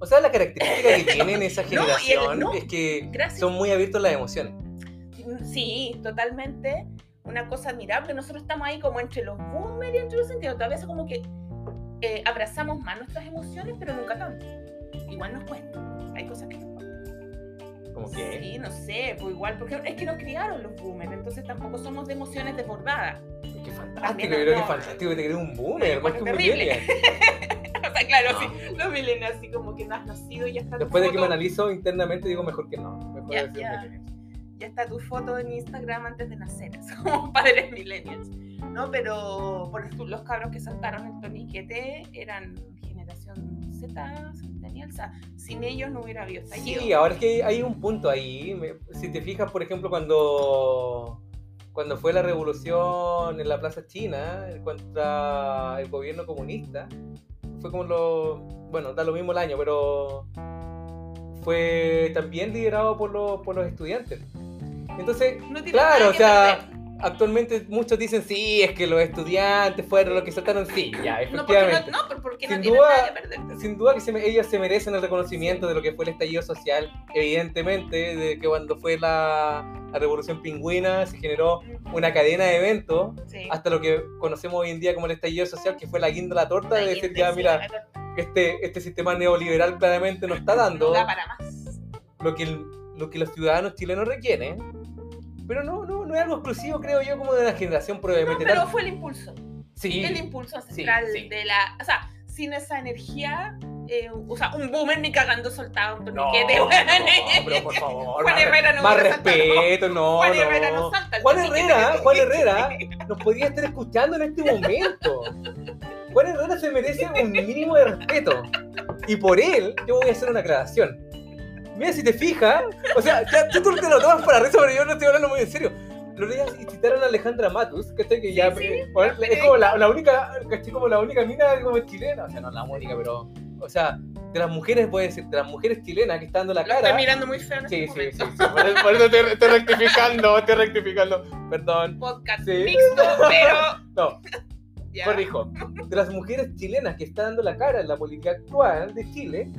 O sea, la característica que tienen esa <laughs> No, y el- generación no. es que Gracias. son muy abiertos a las emociones. Sí, totalmente. Una cosa admirable. Nosotros estamos ahí como entre los boomers y entre los centennials. A veces como que eh, abrazamos más nuestras emociones, pero nunca tanto. Igual nos cuesta. Hay cosas que nos cuestan. Como que. Sí, no sé, pues igual, porque es que nos criaron los boomers, entonces tampoco somos de emociones desbordadas. Qué fantástico, yo creo que no. fantástico que te crees un boomer, más que un Terrible. <laughs> sea, claro, No. sí, los millennials así como que no has nacido y ya está tu Después de que me foto- analizo internamente, digo mejor que no. Mejor Ya, decir millennial. ya está tu foto en Instagram antes de nacer, <laughs> somos padres millennials. No, pero por ejemplo, los cabros que saltaron el toniquete eran generación Z, centennial, o sea, sin ellos no hubiera habido estallido. Sí, ahora es que hay un punto ahí. Si te fijas, por ejemplo, cuando, cuando fue la revolución en la Plaza China contra el gobierno comunista, fue como lo. Bueno, da lo mismo el año, pero fue también liderado por los, por los estudiantes. Entonces, No claro, o sea. Actualmente muchos dicen sí, es que los estudiantes fueron los que saltaron, sí, ya, No, porque efectivamente. no, no, por- porque no Sin tiene duda- nada que perder. Sin duda que se me- ellos se merecen el reconocimiento de lo que fue el estallido social, evidentemente, de que cuando fue la, la revolución pingüina se generó una cadena de eventos, Sí. hasta lo que conocemos hoy en día como el estallido social, que fue la guinda la torta, de decir ya, mira, este, este sistema neoliberal claramente no está dando No da para más. lo que, el- lo que los ciudadanos chilenos requieren, pero no, no, no es algo exclusivo, creo yo, como de una generación No, probablemente. pero tal- fue el impulso. sí, El impulso sí, ancestral sí. de la. O sea, sin esa energía, eh, o sea, un boomer ni cagando soltaba un no, torniquete, no, weón. pero por <laughs> favor, Juan Herrera no más respeto, no, Juan no. Herrera no salta Juan Herrera, Juan Herrera nos podría estar escuchando en este momento. Juan Herrera se merece un mínimo de respeto. Y por él, yo voy a hacer una aclaración. Mira, si te fijas, o sea, ya, tú te lo tomas para risa, pero yo no estoy hablando muy en serio. Días citaron a Alejandra Matus, que que ya sí, eh, bueno, es como la, la única, ¿cachai? como la única mina como chilena, o sea, no la única, pero, o sea, de las mujeres, a decir, de las mujeres chilenas que están dando la Lo cara. estoy mirando muy feo en Sí, este sí, sí, momento. sí. Por eso, por eso estoy, estoy rectificando, estoy rectificando. Perdón. Podcast Sí. mixto, pero. <laughs> No, <laughs> Ya. corrijo. De las mujeres chilenas que están dando la cara en la política actual de Chile,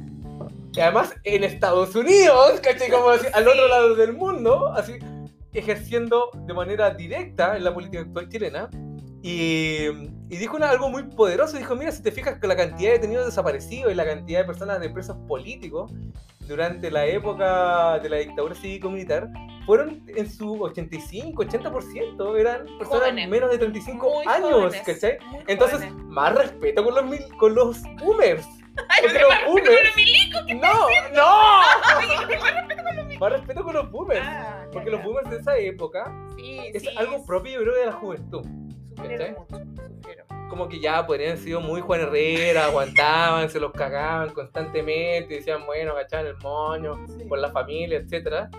y además en Estados Unidos, ¿cachai? Como así, al otro lado del mundo, así, ejerciendo de manera directa en la política actual chilena. Y, y dijo una- algo muy poderoso, dijo, mira, si te fijas con la cantidad de detenidos desaparecidos y la cantidad de personas de presos políticos durante la época de la dictadura cívico-militar, fueron en su 85, 80%, eran personas Jóvenes. menos de 35 Muy años, jóvenes, ¿cachai? muy Entonces, jóvenes. más respeto con los, con los boomers. Parece boomers- No, no. Más respeto con los boomers. Ah, Porque ya, los boomers de esa época Sí, es sí, algo propio, yo creo, de la juventud. Sufrieron mucho, sufrieron. como que ya podrían haber sido muy Juan Herrera, aguantaban, se los cagaban constantemente, decían, bueno, agachaban el moño Sí. por la familia, etcétera.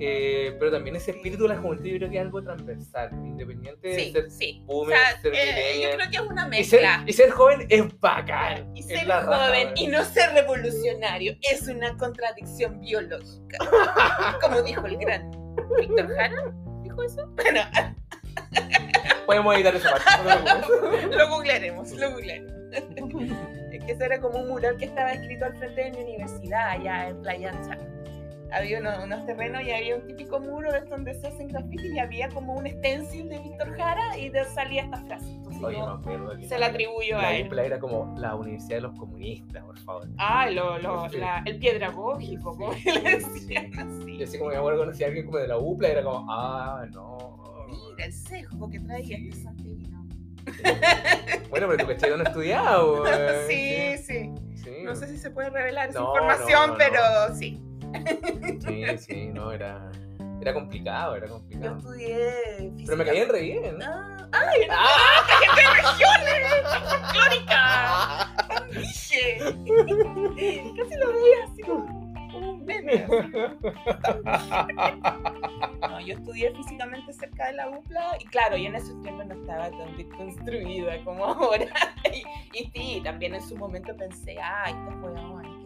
Eh, pero también ese espíritu de la juventud yo creo que es algo transversal, independiente de ser sí. boomer, O sea, ser eh, yo creo que es una Y ser, mezcla. y ser joven es bacán. Y ser joven y no ser revolucionario es una contradicción biológica. <laughs> Como dijo el gran Víctor Jara. ¿Dijo eso? Bueno, <laughs> Podemos editar esa parte. no lo googlearemos, lo googlearemos. Es que ese era como un mural que estaba escrito al frente de mi universidad, allá en Playa Ancha. Había unos, unos terrenos y había un típico muro de donde se hacen graffiti y había como un stencil de Víctor Jara y de salía esta frase. Entonces Oye, yo que se la atribuyo a la él. UPLA era como la universidad de los comunistas, por favor. Ah, lo, lo- Sí. la- el piedragógico, como le decían Y así. así como mi abuelo conocía a alguien como de la UPLA, era como, ah, no. Mira el sesgo que traía Sí. este. <laughs> Bueno, pero tu cachai no estudiaba, weón. <laughs> Sí, sí. sí. No sé si se puede revelar esa No, información, no, no, pero sí. Sí, sí, no, era, era complicado, era Yo complicado. estudié física. Pero me caían re bien. Ah, ¡Ay! ¡Ah! ¡Gente de regiones! ¡Folclórica! ¡Dije! Casi lo veía así como como un meme. No, yo estudié físicamente cerca de la UPLA y claro, yo en esos tiempos no estaba tan desconstruida como ahora. <laughs> Y, y sí, también en su momento pensé, ay, estos huevones que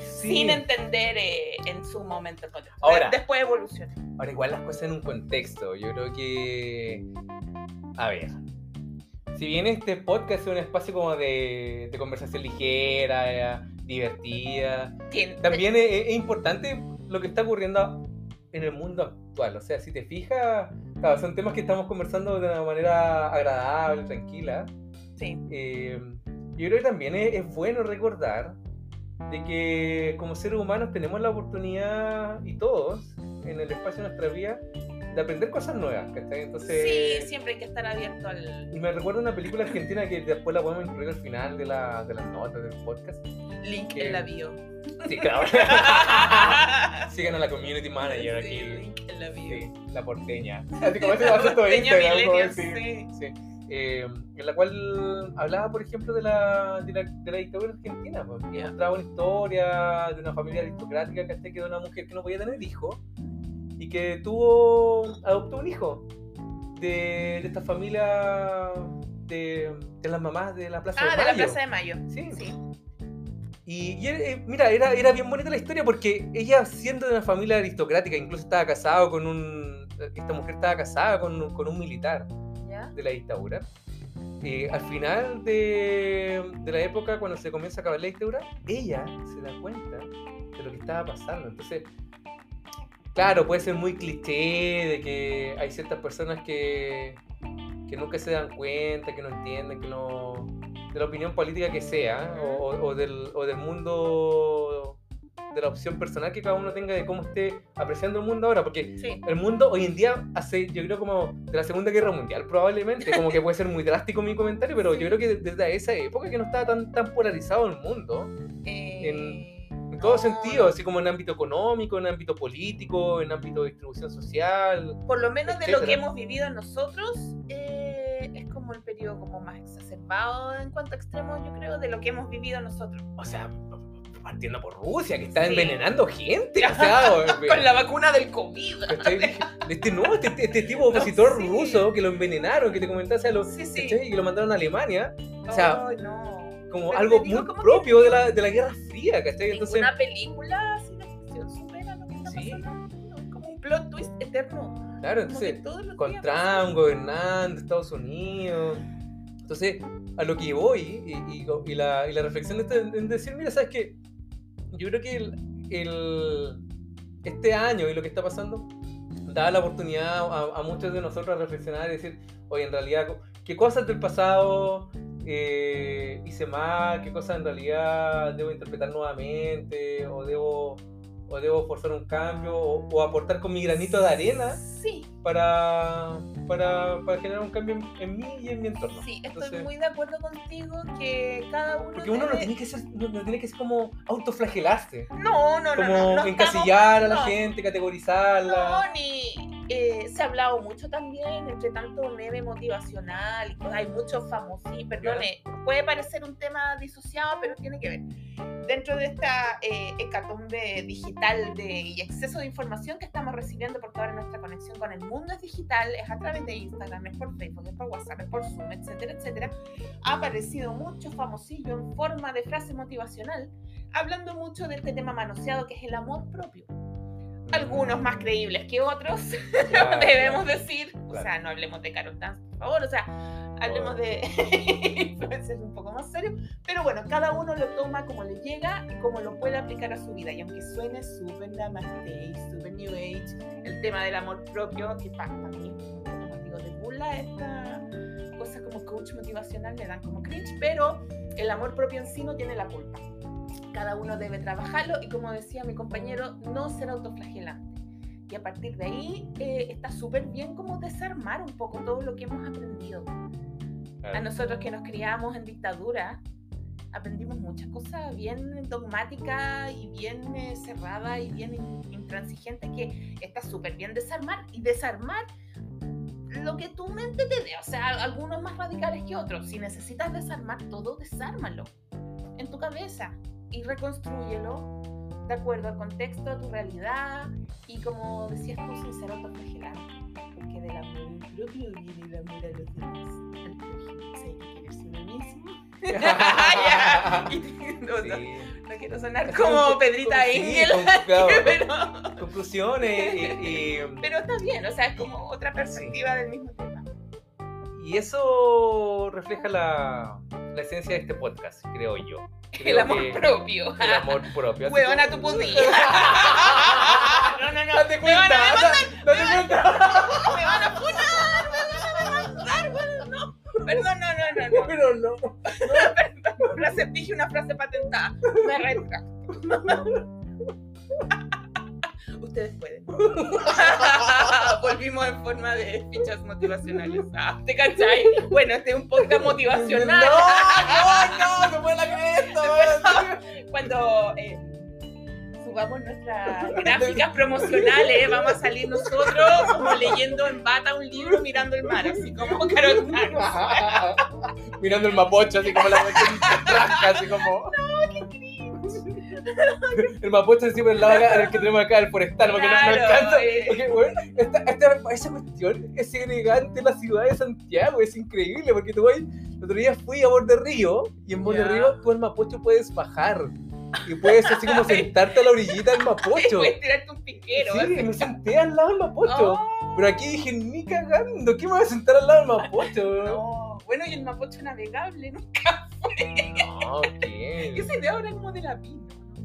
Sí. Sin entender eh, en su momento contexto. Ahora. Después evolucionó. Ahora, igual las cosas en un contexto. Yo creo que. A ver. Si bien este podcast es un espacio como de, de conversación ligera, eh, divertida, Tiene- también es, es importante lo que está ocurriendo en el mundo actual. O sea, si te fijas, claro, son temas que estamos conversando de una manera agradable, tranquila. Sí. Eh, yo creo que también es, es bueno recordar de que como seres humanos tenemos la oportunidad, y todos, en el espacio de nuestra vida, de aprender cosas nuevas, ¿cachai? Entonces, Sí, siempre hay que estar abierto al y me recuerda una película argentina que después la podemos incluir al final de, la, de las notas del podcast. link que- en la bio. Sí, claro. <laughs> Sigan a la community manager Sí, aquí. link en la bio. Sí, la porteña. Así como ese va a todo Instagram, así. sí. Sí. Eh, en la cual hablaba, por ejemplo, de la, de la, de la dictadura argentina. Pues, y Ya. mostraba una historia de una familia aristocrática que que de una mujer que no podía tener hijo y que tuvo, adoptó un hijo de, de esta familia de, de las mamás de la Plaza Ah, de de la Mayo. Plaza de Mayo. Sí. Sí. Y, y, eh, mira, era, era bien bonita la historia porque ella, siendo de una familia aristocrática, incluso estaba casado con un. Esta mujer estaba casada con, un- con un militar. De la dictadura. Eh, al final de, de la época, cuando se comienza a acabar la dictadura, ella se da cuenta de lo que estaba pasando. Entonces, claro, puede ser muy cliché de que hay ciertas personas que, que nunca se dan cuenta, que no entienden, que no. de la opinión política que sea, o, o- o del, o del mundo. De la opción personal que cada uno tenga de cómo esté apreciando el mundo ahora, porque Sí. el mundo hoy en día hace, yo creo como de la Segunda Guerra Mundial probablemente, como que puede ser muy drástico mi comentario, pero yo creo que desde esa época que no estaba tan, tan polarizado el mundo, Eh, en todo no, sentido, así como en ámbito económico, en ámbito político, en ámbito de distribución social. Por lo menos de lo que hemos vivido nosotros, eh, es como el periodo como más exacerbado en cuanto a extremos, yo creo, de lo que hemos vivido nosotros. O sea, partiendo por Rusia, que está Sí. envenenando gente, o sea, <laughs> Con la vacuna del COVID. <laughs> <laughs> Este, no, este, este tipo opositor sí. ruso que lo envenenaron, que te comenté, o sea, lo, Sí, y que lo mandaron a Alemania, o sea, no. como Pero algo digo, muy propio de la, de la Guerra Fría, ¿cachai? Entonces, Ninguna película así de ficción supera lo que está pasando. como un plot twist eterno. claro, entonces, con días Trump gobernando Estados Unidos. Entonces, a lo que voy y, y- y la, y la reflexión de este, en decir, mira, ¿sabes qué? Yo creo que el, el- este año y lo que está pasando da la oportunidad a, muchos de nosotros a reflexionar y decir, oye, en realidad, ¿qué cosas del pasado eh, hice mal? ¿Qué cosas en realidad debo interpretar nuevamente? ¿O debo, o debo forzar un cambio? ¿O, o aportar con mi granito de arena? Sí, para, para, para generar un cambio en, en mí y en mi entorno. sí, estoy Entonces, muy de acuerdo contigo que cada uno. Porque uno no tiene que ser, no, no tiene que ser como autoflagelarse, No, no, no. como no, no encasillar a la gente, categorizarla. no, ni. Eh, se ha hablado mucho también, entre tanto meme motivacional, y cosas, hay muchos famosos, perdone, puede parecer un tema disociado, pero tiene que ver. Dentro de esta eh, hecatombe digital de, y exceso de información que estamos recibiendo, porque ahora nuestra conexión con el mundo es digital, es a través de Instagram, es por Facebook, es por WhatsApp, es por Zoom, etcétera, etcétera, ha aparecido mucho famosillo en forma de frase motivacional, hablando mucho de este tema manoseado que es el amor propio algunos más creíbles que otros, <laughs> debemos decir. O sea, no hablemos de Carol Dance, por favor. O sea, hablemos de <laughs> influencers un poco más serio. Pero bueno, cada uno lo toma como le llega y como lo puede aplicar a su vida. Y aunque suene súper namaste, súper new age, el tema del amor propio, que para, mí, como digo, de burla esta cosas como coach motivacional me dan como cringe, pero el amor propio en sí no tiene la culpa cada uno debe trabajarlo y como decía mi compañero, no ser autoflagelante. Y a partir de ahí eh, está súper bien como desarmar un poco todo lo que hemos aprendido. A nosotros que nos criamos en dictadura, aprendimos muchas cosas bien dogmáticas y bien eh, cerradas y bien intransigentes que está súper bien desarmar y desarmar lo que tu mente te dé, o sea, algunos más radicales que otros. Si necesitas desarmar todo, desármalo en tu cabeza y reconstruyelo de acuerdo al contexto, a tu realidad y como decías tú, sin ser autoflagelante. Porque del amor propio viene el amor a los demás. Al prójimo, hay que quererse uno mismo. no, quiero sonar como Pedrita Engel. <laughs> pero... Conclusiones y, <laughs> Pero está bien, o sea, es como otra perspectiva del mismo tema. Y eso refleja la, la esencia de este podcast, creo yo. El amor propio. El amor propio. Huevona tu putilla. <laughs> no, no, no. Date cuenta. Me van a demandar. <laughs> Me van a funar. Me van a demandar. No. Perdón, no, no, no. no. Pero no. Perdón, frase, dije una frase patentada. Me retracto <laughs> ustedes pueden. <laughs> <laughs> Volvimos en forma de fichas motivacionales. Ah, ¿Te cachai? Bueno, este es un podcast motivacional. No, no, no, no puedo creer esto. <laughs> Cuando eh, subamos nuestras gráficas promocionales, vamos a salir nosotros como leyendo en bata un libro mirando el mar, así como Carol Mirando el mapocho, así como la así como. No, qué cringe. <laughs> el mapocho encima del lado el que tenemos acá, el forestal, porque no, no, alcanza. Porque, bueno, esta, esta, esa cuestión es segregante en la ciudad de Santiago, es increíble, porque tú vas, el otro día fui a Borde Río, y en Borde Río tú el mapocho puedes bajar. Y puedes así como <laughs> sentarte a la orillita del mapocho. <laughs> Puedes tirarte un piquero. Sí, me senté al lado del mapocho. Pero aquí dije, ni cagando, ¿qué me voy a sentar al lado del mapocho? No, bueno, y el mapocho navegable nunca fue. No, ¿qué? Esa idea ahora como de la pina.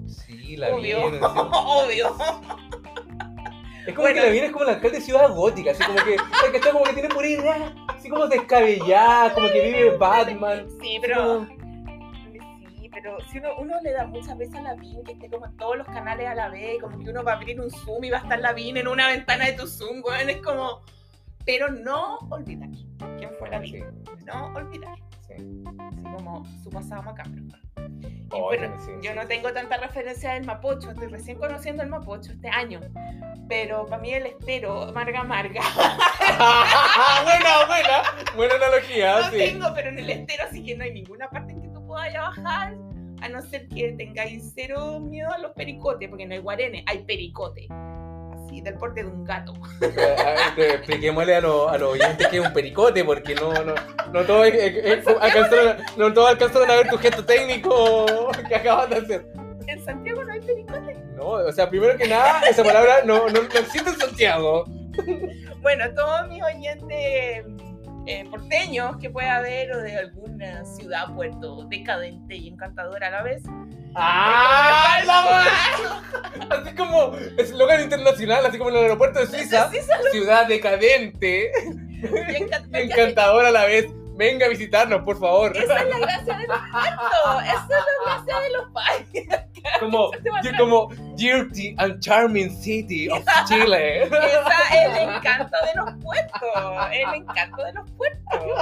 Sí, la Obvio. <laughs> Obvio. Es como que la viene es como el alcalde de Ciudad Gótica, así como que, que está como que tiene por idea, así como descabellada, como que vive Batman. Sí, pero. Sí, pero si uno, uno le da muchas veces a la BIN que esté como en todos los canales a la vez, como que uno va a abrir un Zoom y va a estar la BIN en una ventana de tu Zoom, weón, es como. Pero no olvidar quién fue la BIN. No olvidar. Sí. Así como su pasado macabro bueno, yo no tengo tanta referencia del Mapocho, estoy recién conociendo el Mapocho este año. Pero para mí el estero, Marga Marga. <laughs> buena, buena, buena analogía. No tengo, pero en el estero, así que no hay ninguna parte en que tú puedas bajar, a no ser que tengáis cero miedo a los pericotes, porque no hay guarenes, hay pericote del porte de un gato. Expliquémosle a, los oyentes que es un pericote, porque no, no, no todos alcanzaron, no todo alcanzaron a ver tu gesto técnico que acabas de hacer. ¿En Santiago no hay pericote? No, o sea, primero que nada, esa palabra no, no, existe en Santiago. Bueno, todos mis oyentes eh, porteños que pueda haber o de alguna ciudad, puerto decadente y encantadora a la vez, ¡Ah! así como eslogan internacional, así como en el aeropuerto de Suiza. Ciudad decadente. encantadora a la vez. Venga a visitarnos, por favor. Esa es la gracia de los puertos. Esa es la gracia de los países. <laughs> como, como Dirty and Charming City of Chile. Esa es el <laughs> encanto de los puertos, el encanto de los puertos.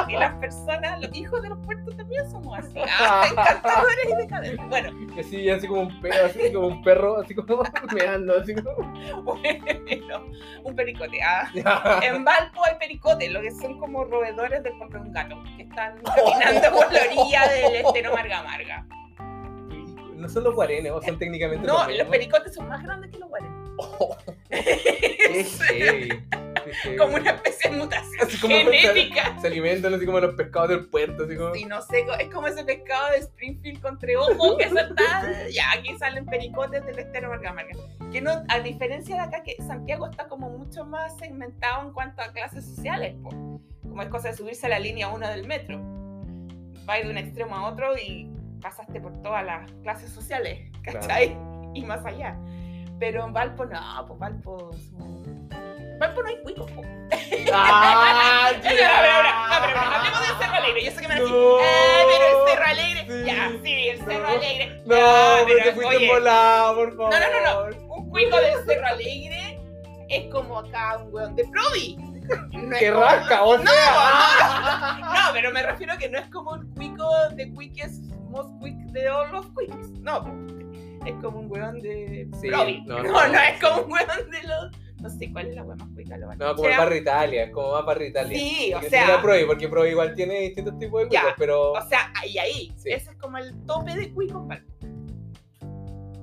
Y las personas, los hijos de los puertos también somos así, ah, <laughs> encantadores y decadentes. Bueno, Y así, así como un perro, así como un perro, así como meando, así como. bueno, un pericote. ah. En Valpo hay pericotes, lo que son como roedores del porte de un gato, que están caminando por la orilla del estero Marga Marga. No son los guarenes, o son técnicamente No, mismos. los pericotes son más grandes que los guarenes. <laughs> <laughs> Heavy. Como una especie de mutación Así como genética. Se alimentan así como los pescados del puerto, así como. Y no sé, es como ese pescado de Springfield con treojo que está. <laughs> Ya, aquí salen pericotes del estero Marga Marga. Que no, a diferencia de acá, que Santiago está como mucho más segmentado en cuanto a clases sociales, po. como es cosa de subirse a la línea 1 del metro. Va de un extremo a otro y pasaste por todas las clases sociales, <laughs> ¿cachai? Y más allá. Pero en Valpo no, pues Valpo. son- Valpo no hay cuicos, po. <laughs> ¡Ah! No, pero no, ahora, hablemos del Cerro Alegre. Yo sé que me van a decir, No. "Ah, pero el Cerro Alegre. Sí. Ya, sí, el Cerro No. Alegre. No, Ya, pero te fuiste oye, volado, por favor. No, no, no, Un cuico del Cerro Alegre es como acá un weón de Provi. No es ¡Qué como- rasca, o No, sea! No, <laughs> pero me refiero a que no es como un cuico de Quickest Quick de all los Quicks. No, es como un weón de Sí, no, No, no. no, es como un weón de los. No sé cuál es la weón más cuica. Lo No, como el barrio Italia, es como más barrio Italia. Sí, o sea. Provi, porque Provi igual tiene distintos tipos de cuicos, pero. O sea, ahí, ahí. Sí. Ese es como el tope de cuico en Valpo.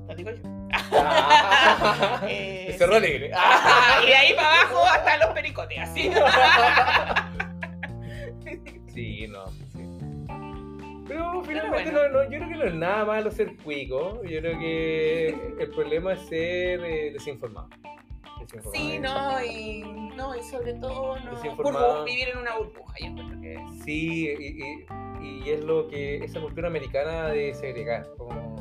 Lo digo yo. Ah. <laughs> Eh, <laughs> Cerro. Alegre. <laughs> Ah, y de ahí para abajo hasta los pericotes, así. Sí, no. Pero finalmente bueno. no, no, yo creo que no es nada malo ser cuico. Yo creo que el problema es ser eh, desinformado. Desinformado. Sí, no, y, no, y sobre todo no, vivir en una burbuja, yo encuentro que es. Sí, y, y- y es lo que esa cultura americana de segregar, como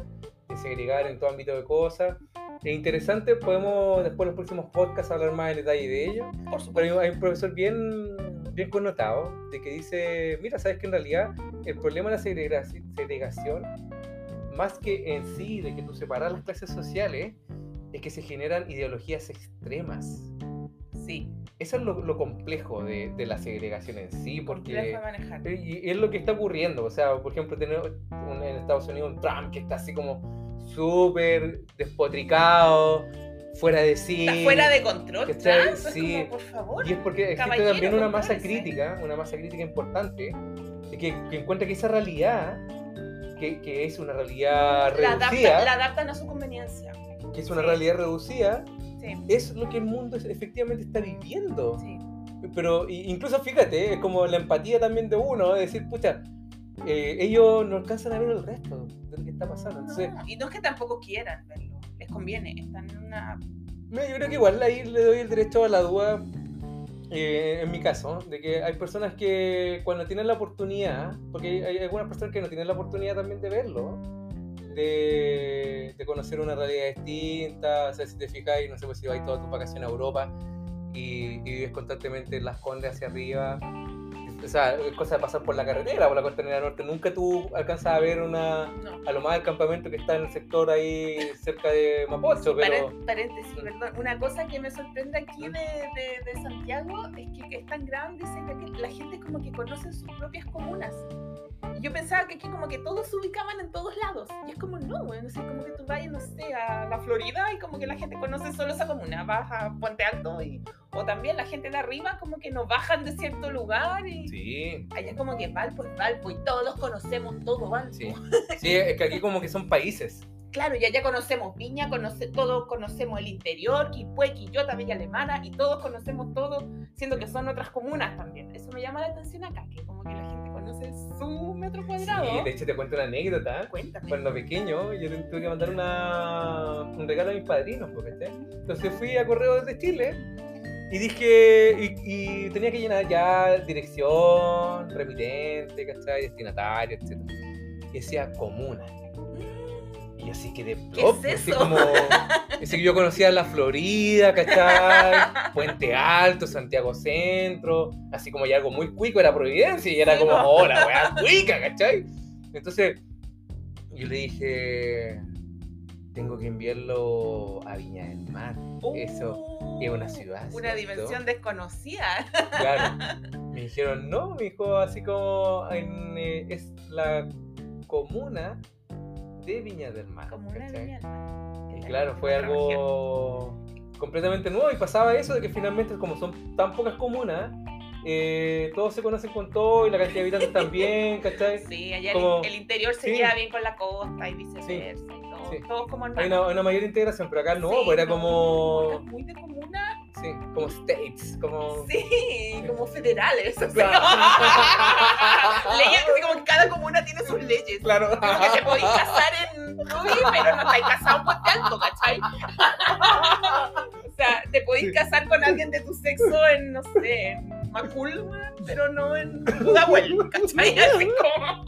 de segregar en todo ámbito de cosas. Es interesante, podemos después en los próximos podcasts hablar más en detalle de ello. Por supuesto. Pero hay un profesor bien, bien connotado de que dice, mira, sabes que en realidad el problema de la segregaci- segregación, más que en sí de que tú separas las clases sociales, es que se generan ideologías extremas. Sí, Eso es lo, lo complejo de, de la segregación en sí, porque y es lo que está ocurriendo. O sea, por ejemplo, tener un- en Estados Unidos un Trump que está así como súper despotricado, fuera de sí. Está fuera de control, ¿cachai? Trump, es Sí. como, por favor. Y es porque existe también una masa crítica, una masa crítica importante, que, que encuentra que esa realidad, que, que es una realidad La, adapta- reducida, la adaptan a su conveniencia. que es una sí. realidad reducida, Sí, es lo que el mundo efectivamente está viviendo. sí. Pero incluso fíjate, es como la empatía también de uno, de decir, pucha, eh, ellos no alcanzan a ver el resto de lo que está pasando. Entonces, No, y no es que tampoco quieran verlo, les conviene, están en una... Yo creo que igual ahí le doy el derecho a la duda, eh, en mi caso, de que hay personas que cuando tienen la oportunidad, porque hay, algunas personas que no tienen la oportunidad también de verlo, de, de conocer una realidad distinta, o sea, si te fijas, no sé pues, si vas toda tu vacación a Europa y, y vives constantemente en las condes hacia arriba, o sea, es cosa de pasar por la carretera, por la costanera norte, nunca tú alcanzas a ver una, No. a lo más el campamento que está en el sector ahí cerca de Mapocho, pero... Paréntesis, perdón. Una cosa que me sorprende aquí de, de- de Santiago es que, es tan grande que la gente como que conoce sus propias comunas. Y yo pensaba que aquí como que todos se ubicaban en todos lados. Y es como, no, güey, no sé, como que tú vayas, no sé, a la Florida y como que la gente conoce solo esa comuna. Vas a Puente Alto y... O también la gente de arriba como que nos bajan de cierto lugar y... Sí, Allá como que Valpo es Valpo y todos conocemos todo Valpo. sí. <laughs> Sí, es que aquí como que son países. Claro, y allá conocemos Viña, conoce, todos conocemos el interior, Quilpué, Quillota, Villa Alemana, y todos conocemos todo, siendo que son otras comunas también. Eso me llama la atención acá, que como que la gente conoce su metro cuadrado. Sí, de hecho te cuento una anécdota. Cuéntame. Cuando pequeño, yo tuve que mandar una, un regalo a mis padrinos, porque Entonces fui a Correo desde Chile y dije, y, y tenía que llenar ya dirección, remitente, ¿cachai? Destinatario, etc. Y decía comuna. Y así ¿Qué plop, es así como, así que yo conocía la Florida, ¿cachai? Puente Alto, Santiago Centro, así como ya algo muy cuico era Providencia y era Sí, como, po. hola, weá, cuica, ¿cachai? Entonces, yo le dije, tengo que enviarlo a Viña del Mar. Eso es una ciudad. Uh, Una ¿cierto? dimensión desconocida. Claro. <laughs> Me dijeron, no, me dijo, así como en, eh, es la comuna de Viña del Mar. Como una ¿cachai? viña del mar. Y claro, la- fue región. algo completamente nuevo y pasaba eso de que finalmente como son tan pocas comunas, eh, todos se conocen con todo y la cantidad de habitantes <laughs> también, ¿cachai? Sí, allá Como- el, el interior se Sí. lleva bien con la costa y viceversa. y todo, sí. Todos como Hay una, una mayor integración, pero acá no, pues era como, muy de comuna. sí, como states, como... Sí, como federales. así. Claro. <laughs> Leyes, así como que cada comuna tiene sus leyes. Claro. Como que te podéis casar en Ruby, pero no estáis casado en Puente Alto, ¿cachai? <laughs> o sea, te podéis Sí. casar con alguien de tu sexo en, no sé, en Macul, pero no en Pudahuel, <laughs> ¿cachai? Así como...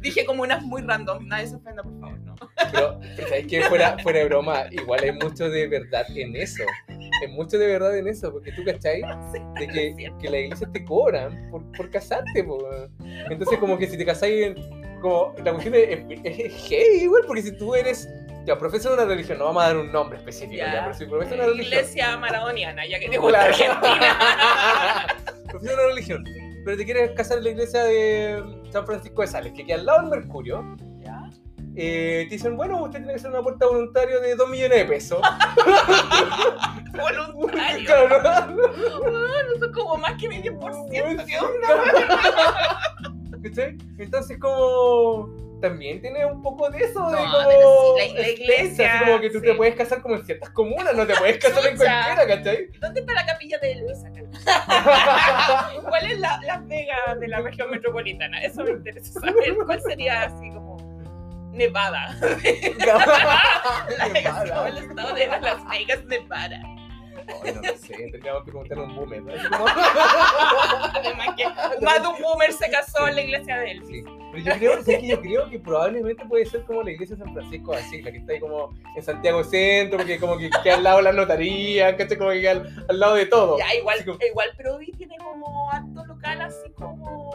Dije como unas muy random, nadie se ofenda, por favor, ¿no? Pero, pero ¿sabes qué? Fuera, fuera de broma, igual hay mucho de verdad en eso. Hay mucho de verdad en eso, porque tú, ¿cachai? <laughs> De Es que, que las iglesias te cobran por, por casarte, po. Entonces, como que si te casáis. Como, la cuestión es, es, es heavy, igual, porque si tú eres. Ya, profesor de una religión, no vamos a dar un nombre específico, ya, Ya. pero si una religión. Iglesia maradoniana, ya que te gusta. Argentina. <laughs> profesas una religión, pero te quieres casar en la iglesia de San Francisco de Sales, que queda al lado del Mercurio. Eh, te dicen, bueno, usted tiene que hacer una aporta voluntario de 2 millones de pesos. <laughs> Voluntario. Claro. Eso es como más que mi 10%. ¿Qué onda? ¿Cachai? Entonces como también tiene un poco de eso de No, como sí, la- iglesia, así como que tú sí. te puedes casar como en ciertas comunas, no te puedes casar en cualquiera, ¿cachai? ¿Dónde está la capilla de Elvis acá? <laughs> ¿Cuál es la, Las Vegas de la región metropolitana? Eso me interesa saber. ¿Cuál sería así como <laughs> Nevada? Nevada. el estado de Las Vegas, Nevada. No sé, tendríamos que preguntarle a un boomer. <laughs> Como- Además que más de un boomer se casó en la iglesia de Elvis. Sí. Pero yo creo, ¿sabes qué? yo creo que probablemente puede ser como la iglesia de San Francisco así, la que está ahí como en Santiago Centro, porque como que queda al lado de la notaría, ¿cachai? Como que queda al, al lado de todo. Ya, igual, como- igual Provi tiene como acto local así como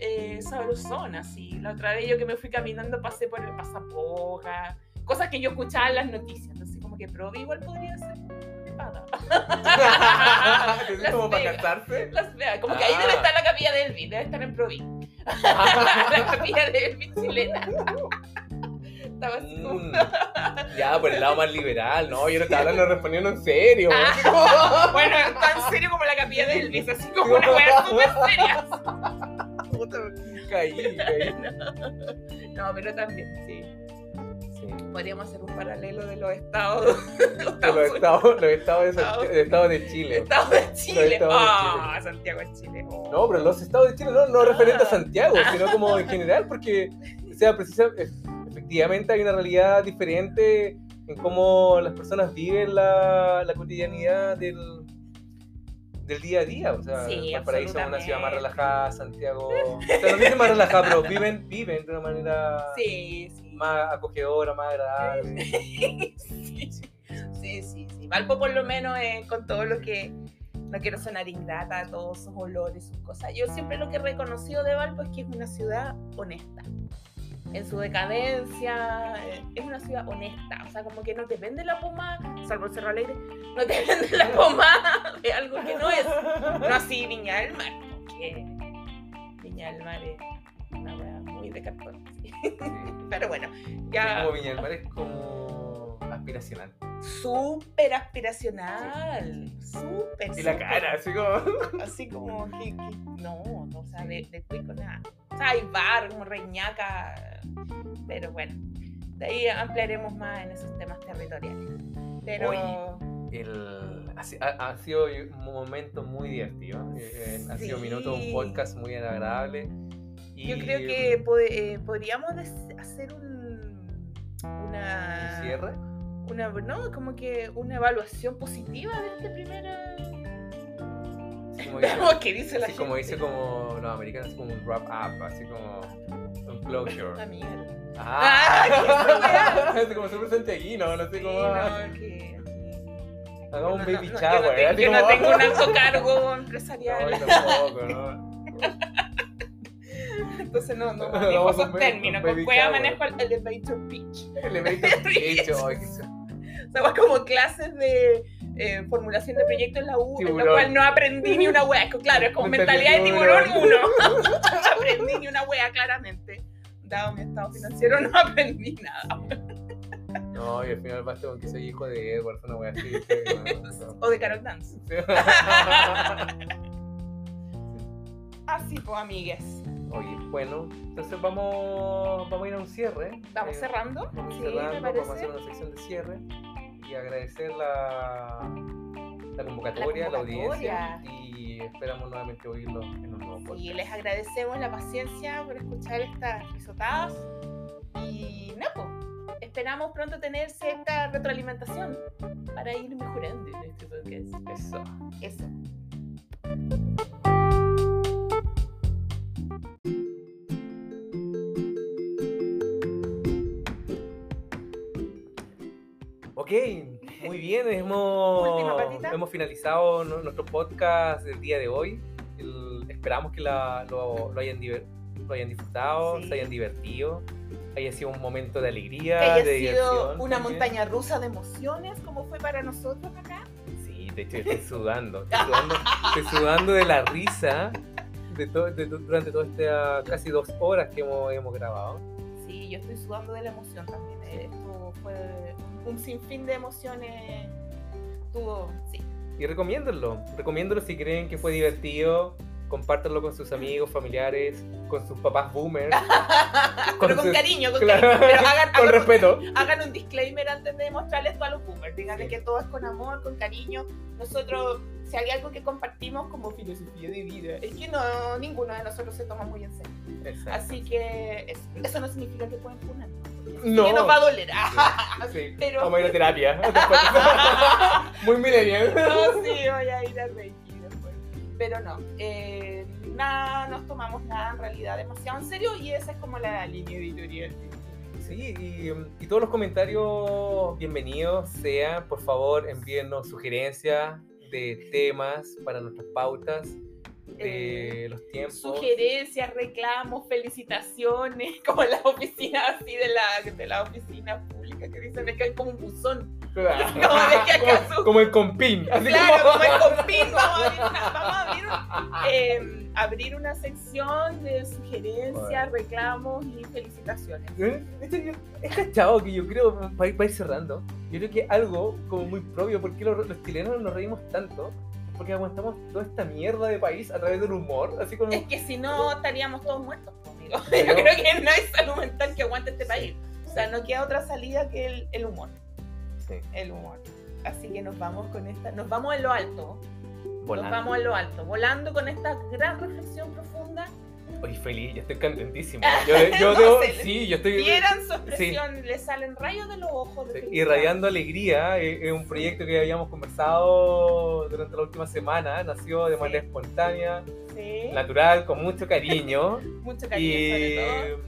eh, sabrosón, así. La otra vez yo que me fui caminando pasé por el pasapoga, cosas que yo escuchaba en las noticias, entonces como que Provi igual podría ser. <laughs> ¿Es como para Vegas. casarse? Las vea, como que ahí Ah. debe estar la capilla de Elvis, debe estar en Provi. <laughs> la capilla de Elvis chilena. Estaba así como... Mm, ya, por el lado más liberal, no, yo no estaba hablando respondiendo en serio. Ah. como- Bueno, tan serio como la capilla de Elvis, así como <laughs> una wea súper seria. Caí, caí. <laughs> No, pero también, sí. Sí. Podríamos hacer un paralelo de los estados. <laughs> De los estados, los estados de, Santi- de estados de Chile. Estados de Chile. Ah, Santiago de Chile. Oh. No, pero los estados de Chile no, no referente a Ah. Santiago, <laughs> sino como en general, porque, o sea, precisa, efectivamente hay una realidad diferente en cómo las personas viven la, la cotidianidad del, del día a día. O sea, Sí, Valparaíso es una ciudad más relajada, Santiago. O sea, no dicen más relajada, pero viven, viven de una manera Sí, sí. más acogedora, más agradable. <laughs> sí, sí, sí, sí. Valpo por lo menos eh, con todo lo que no quiero sonar ingrata, todos sus olores, sus cosas. Yo siempre lo que he reconocido de Valpo es que es una ciudad honesta. En su decadencia, eh, es una ciudad honesta. O sea, como que no te vende la pomada, salvo el Cerro Alegre, no te <laughs> vende la pomada de algo que no es. No así Viña del Mar, porque Viña del Mar es una wea muy de cartón. <laughs> Pero bueno, ya. Como Viña del Mar es como aspiracional. súper aspiracional, súper. Y la cara, así como... <laughs> Así como que, que- no, no, o sea, de, de cuico nada. O sea, hay bar, como reñaca, pero bueno, de ahí ampliaremos más en esos temas territoriales. Pero Oye, el, ha, si- ha- ha sido un momento muy divertido. eh, Ha sido Sí. minuto un podcast muy agradable. Y, yo creo que pod- eh, podríamos hacer un, una, ¿Un cierre? Una, no, como que una evaluación positiva de este primer. Así como <laughs> dice, Veamos qué dice la así gente. como, dice como los americanos, como un wrap up, así como un closure. La mierda. Ah, así <laughs> como súper santiaguino, no sé Sí, cómo. no, que- Hagamos un no, baby no, no, shower. Yo no, tengo, yo no como- tengo un alto <laughs> cargo No, empresarial. yo tampoco, ¿no? entonces no, no No, manejo esos términos. Con manejo el elevator pitch. Elevator pitch, ay, qué ch- O <laughs> sea, como clases de eh, formulación de proyectos en la U, en la cual no aprendí ni una wea. Claro, es como Mentalidad de tiburón uno. no <laughs> <laughs> aprendí ni una wea, claramente. Dado mi estado financiero, no aprendí nada. No, y al final basta con que soy hijo de Edward, una wea así. que, no, no. O de Carol Dance. Sí. Así, pues, amigues. Oye, bueno, entonces vamos, vamos a ir a un cierre. ¿Vamos Eh, cerrando? Vamos Sí, cerrando, me vamos a hacer una sección de cierre y agradecer la, la convocatoria, la, La audiencia y esperamos nuevamente oírlo en un nuevo podcast. Y les agradecemos la paciencia por escuchar estas risotadas. Y pues, esperamos pronto tener cierta retroalimentación para ir mejorando en este podcast. Eso. Eso. Ok, muy <laughs> bien, hemos, hemos finalizado nu- nuestro podcast del día de hoy. El- esperamos que la- lo, lo hayan, lo hayan disfrutado, Sí. se hayan divertido, haya sido un momento de alegría, Que haya de sido diversión. una también. montaña rusa de emociones, como fue para nosotros acá. Sí, de hecho <laughs> estoy sudando, estoy sudando, estoy sudando de la risa de to- de durante todas estas casi dos horas que hemos, hemos grabado. Sí, yo estoy sudando de la emoción también. eh, Esto fue un sinfín de emociones. Tuvo, sí. Y recomiéndenlo, recomiéndenlo si creen que fue divertido, compártanlo con sus amigos, familiares, con sus papás boomers, <laughs> Pero con sus- cariño, con claro, cariño. Pero hagan, <laughs> con hagan- respeto. hagan un disclaimer antes de mostrarles todo a los boomers. Díganle Sí. que todo es con amor, con cariño. Nosotros, si hay algo que compartimos como filosofía de vida, es que no, ninguno de nosotros se toma muy en serio. Exacto. Así que eso, eso no significa que pueden funar. No. Que nos va a doler. <laughs> Sí, Pero- Vamos a ir a terapia. <laughs> <laughs> Muy millennial. No, sí, voy a ir a Reiki después. Pero no, eh, nada, nos tomamos nada en realidad demasiado en serio y esa es como la línea editorial. Sí, y, y todos los comentarios bienvenidos sean, por favor, envíennos sugerencias de temas para nuestras pautas, de los tiempos. Sugerencias, reclamos, felicitaciones, <laughs> como las oficinas así de la, de la oficina pública que dicen es que hay como un buzón. <laughs> Claro. Como de que acaso- como, como el compín. Así Claro, como- como el <laughs> compín, vamos a abrir una, vamos a abrir un- eh, abrir una sección de sugerencias, reclamos y felicitaciones. ¿Eh? Yo he cachado que yo creo, para ir, para ir cerrando, yo creo que algo como muy propio, porque los, los chilenos nos reímos tanto, porque aguantamos toda esta mierda de país a través del humor, así como... Es que si no estaríamos todos muertos, amigo. <laughs> Yo Pero- creo que no hay salud mental que aguante este país. O sea, no queda otra salida que el, el humor. Sí, El humor. Así que nos vamos con esta, nos vamos en lo alto. volando. Nos vamos en lo alto, volando con esta gran reflexión profunda. Oye, feliz, ya estoy contentísimo. <laughs> Yo, yo No debo- sí, yo estoy Vieran su expresión, le salen rayos de los ojos. sí, alegría. Es, es un proyecto que habíamos conversado durante la última semana. Nació de Sí. manera espontánea, Sí, natural, con mucho cariño. <laughs> mucho cariño y sobre todo.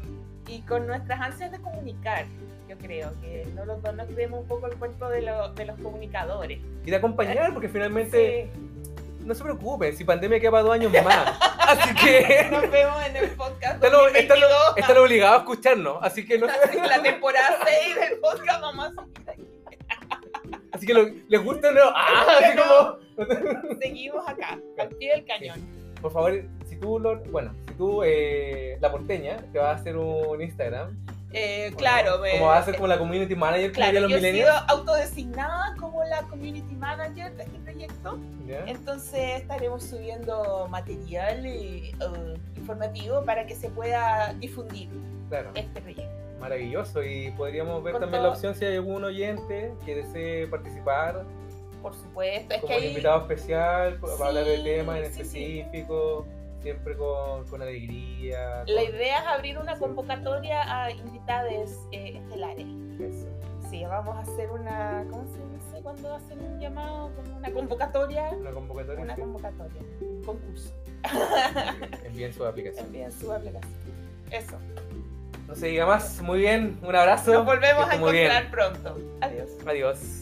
Y con nuestras ansias de comunicar. Yo creo que no los dos nos creemos un poco el cuento de, lo- de los comunicadores. y de acompañar, porque finalmente Sí. No se preocupen, si pandemia queda para dos años más. <laughs> Así que Nos vemos en el podcast están, ob- 2022. están- están obligados a escucharnos. Así que, no, la temporada 6 del podcast vamos a seguir aquí. <laughs> así que lo- les gusta o no. <laughs> Ah, así como. Seguimos acá, al pie del cañón. Por favor, si tú, lo- bueno, si tú, eh, la porteña, te vas a hacer un Instagram. Eh, claro, me- Como va a ser como la community manager claro, los yo he sido autodesignada como la community manager de este proyecto. ¿ya? Entonces estaremos subiendo material eh, eh, informativo para que se pueda difundir Claro, este proyecto. maravilloso. Y podríamos ver Con también todo- la opción si hay algún oyente que desee participar Por supuesto, es como que un hay, invitado especial para hablar de Sí, temas en sí, sí. Siempre con, con alegría. la idea es abrir una convocatoria a invitados eh, estelares. Eso. Sí, vamos a hacer una, ¿cómo se dice cuando hacen un llamado? Una convocatoria. Una convocatoria. Una sí. convocatoria, un concurso. <laughs> Envíen su aplicación. Envíen su aplicación. Eso. No se diga más. Muy bien. Un abrazo. Nos volvemos a encontrar pronto. Adiós. Adiós.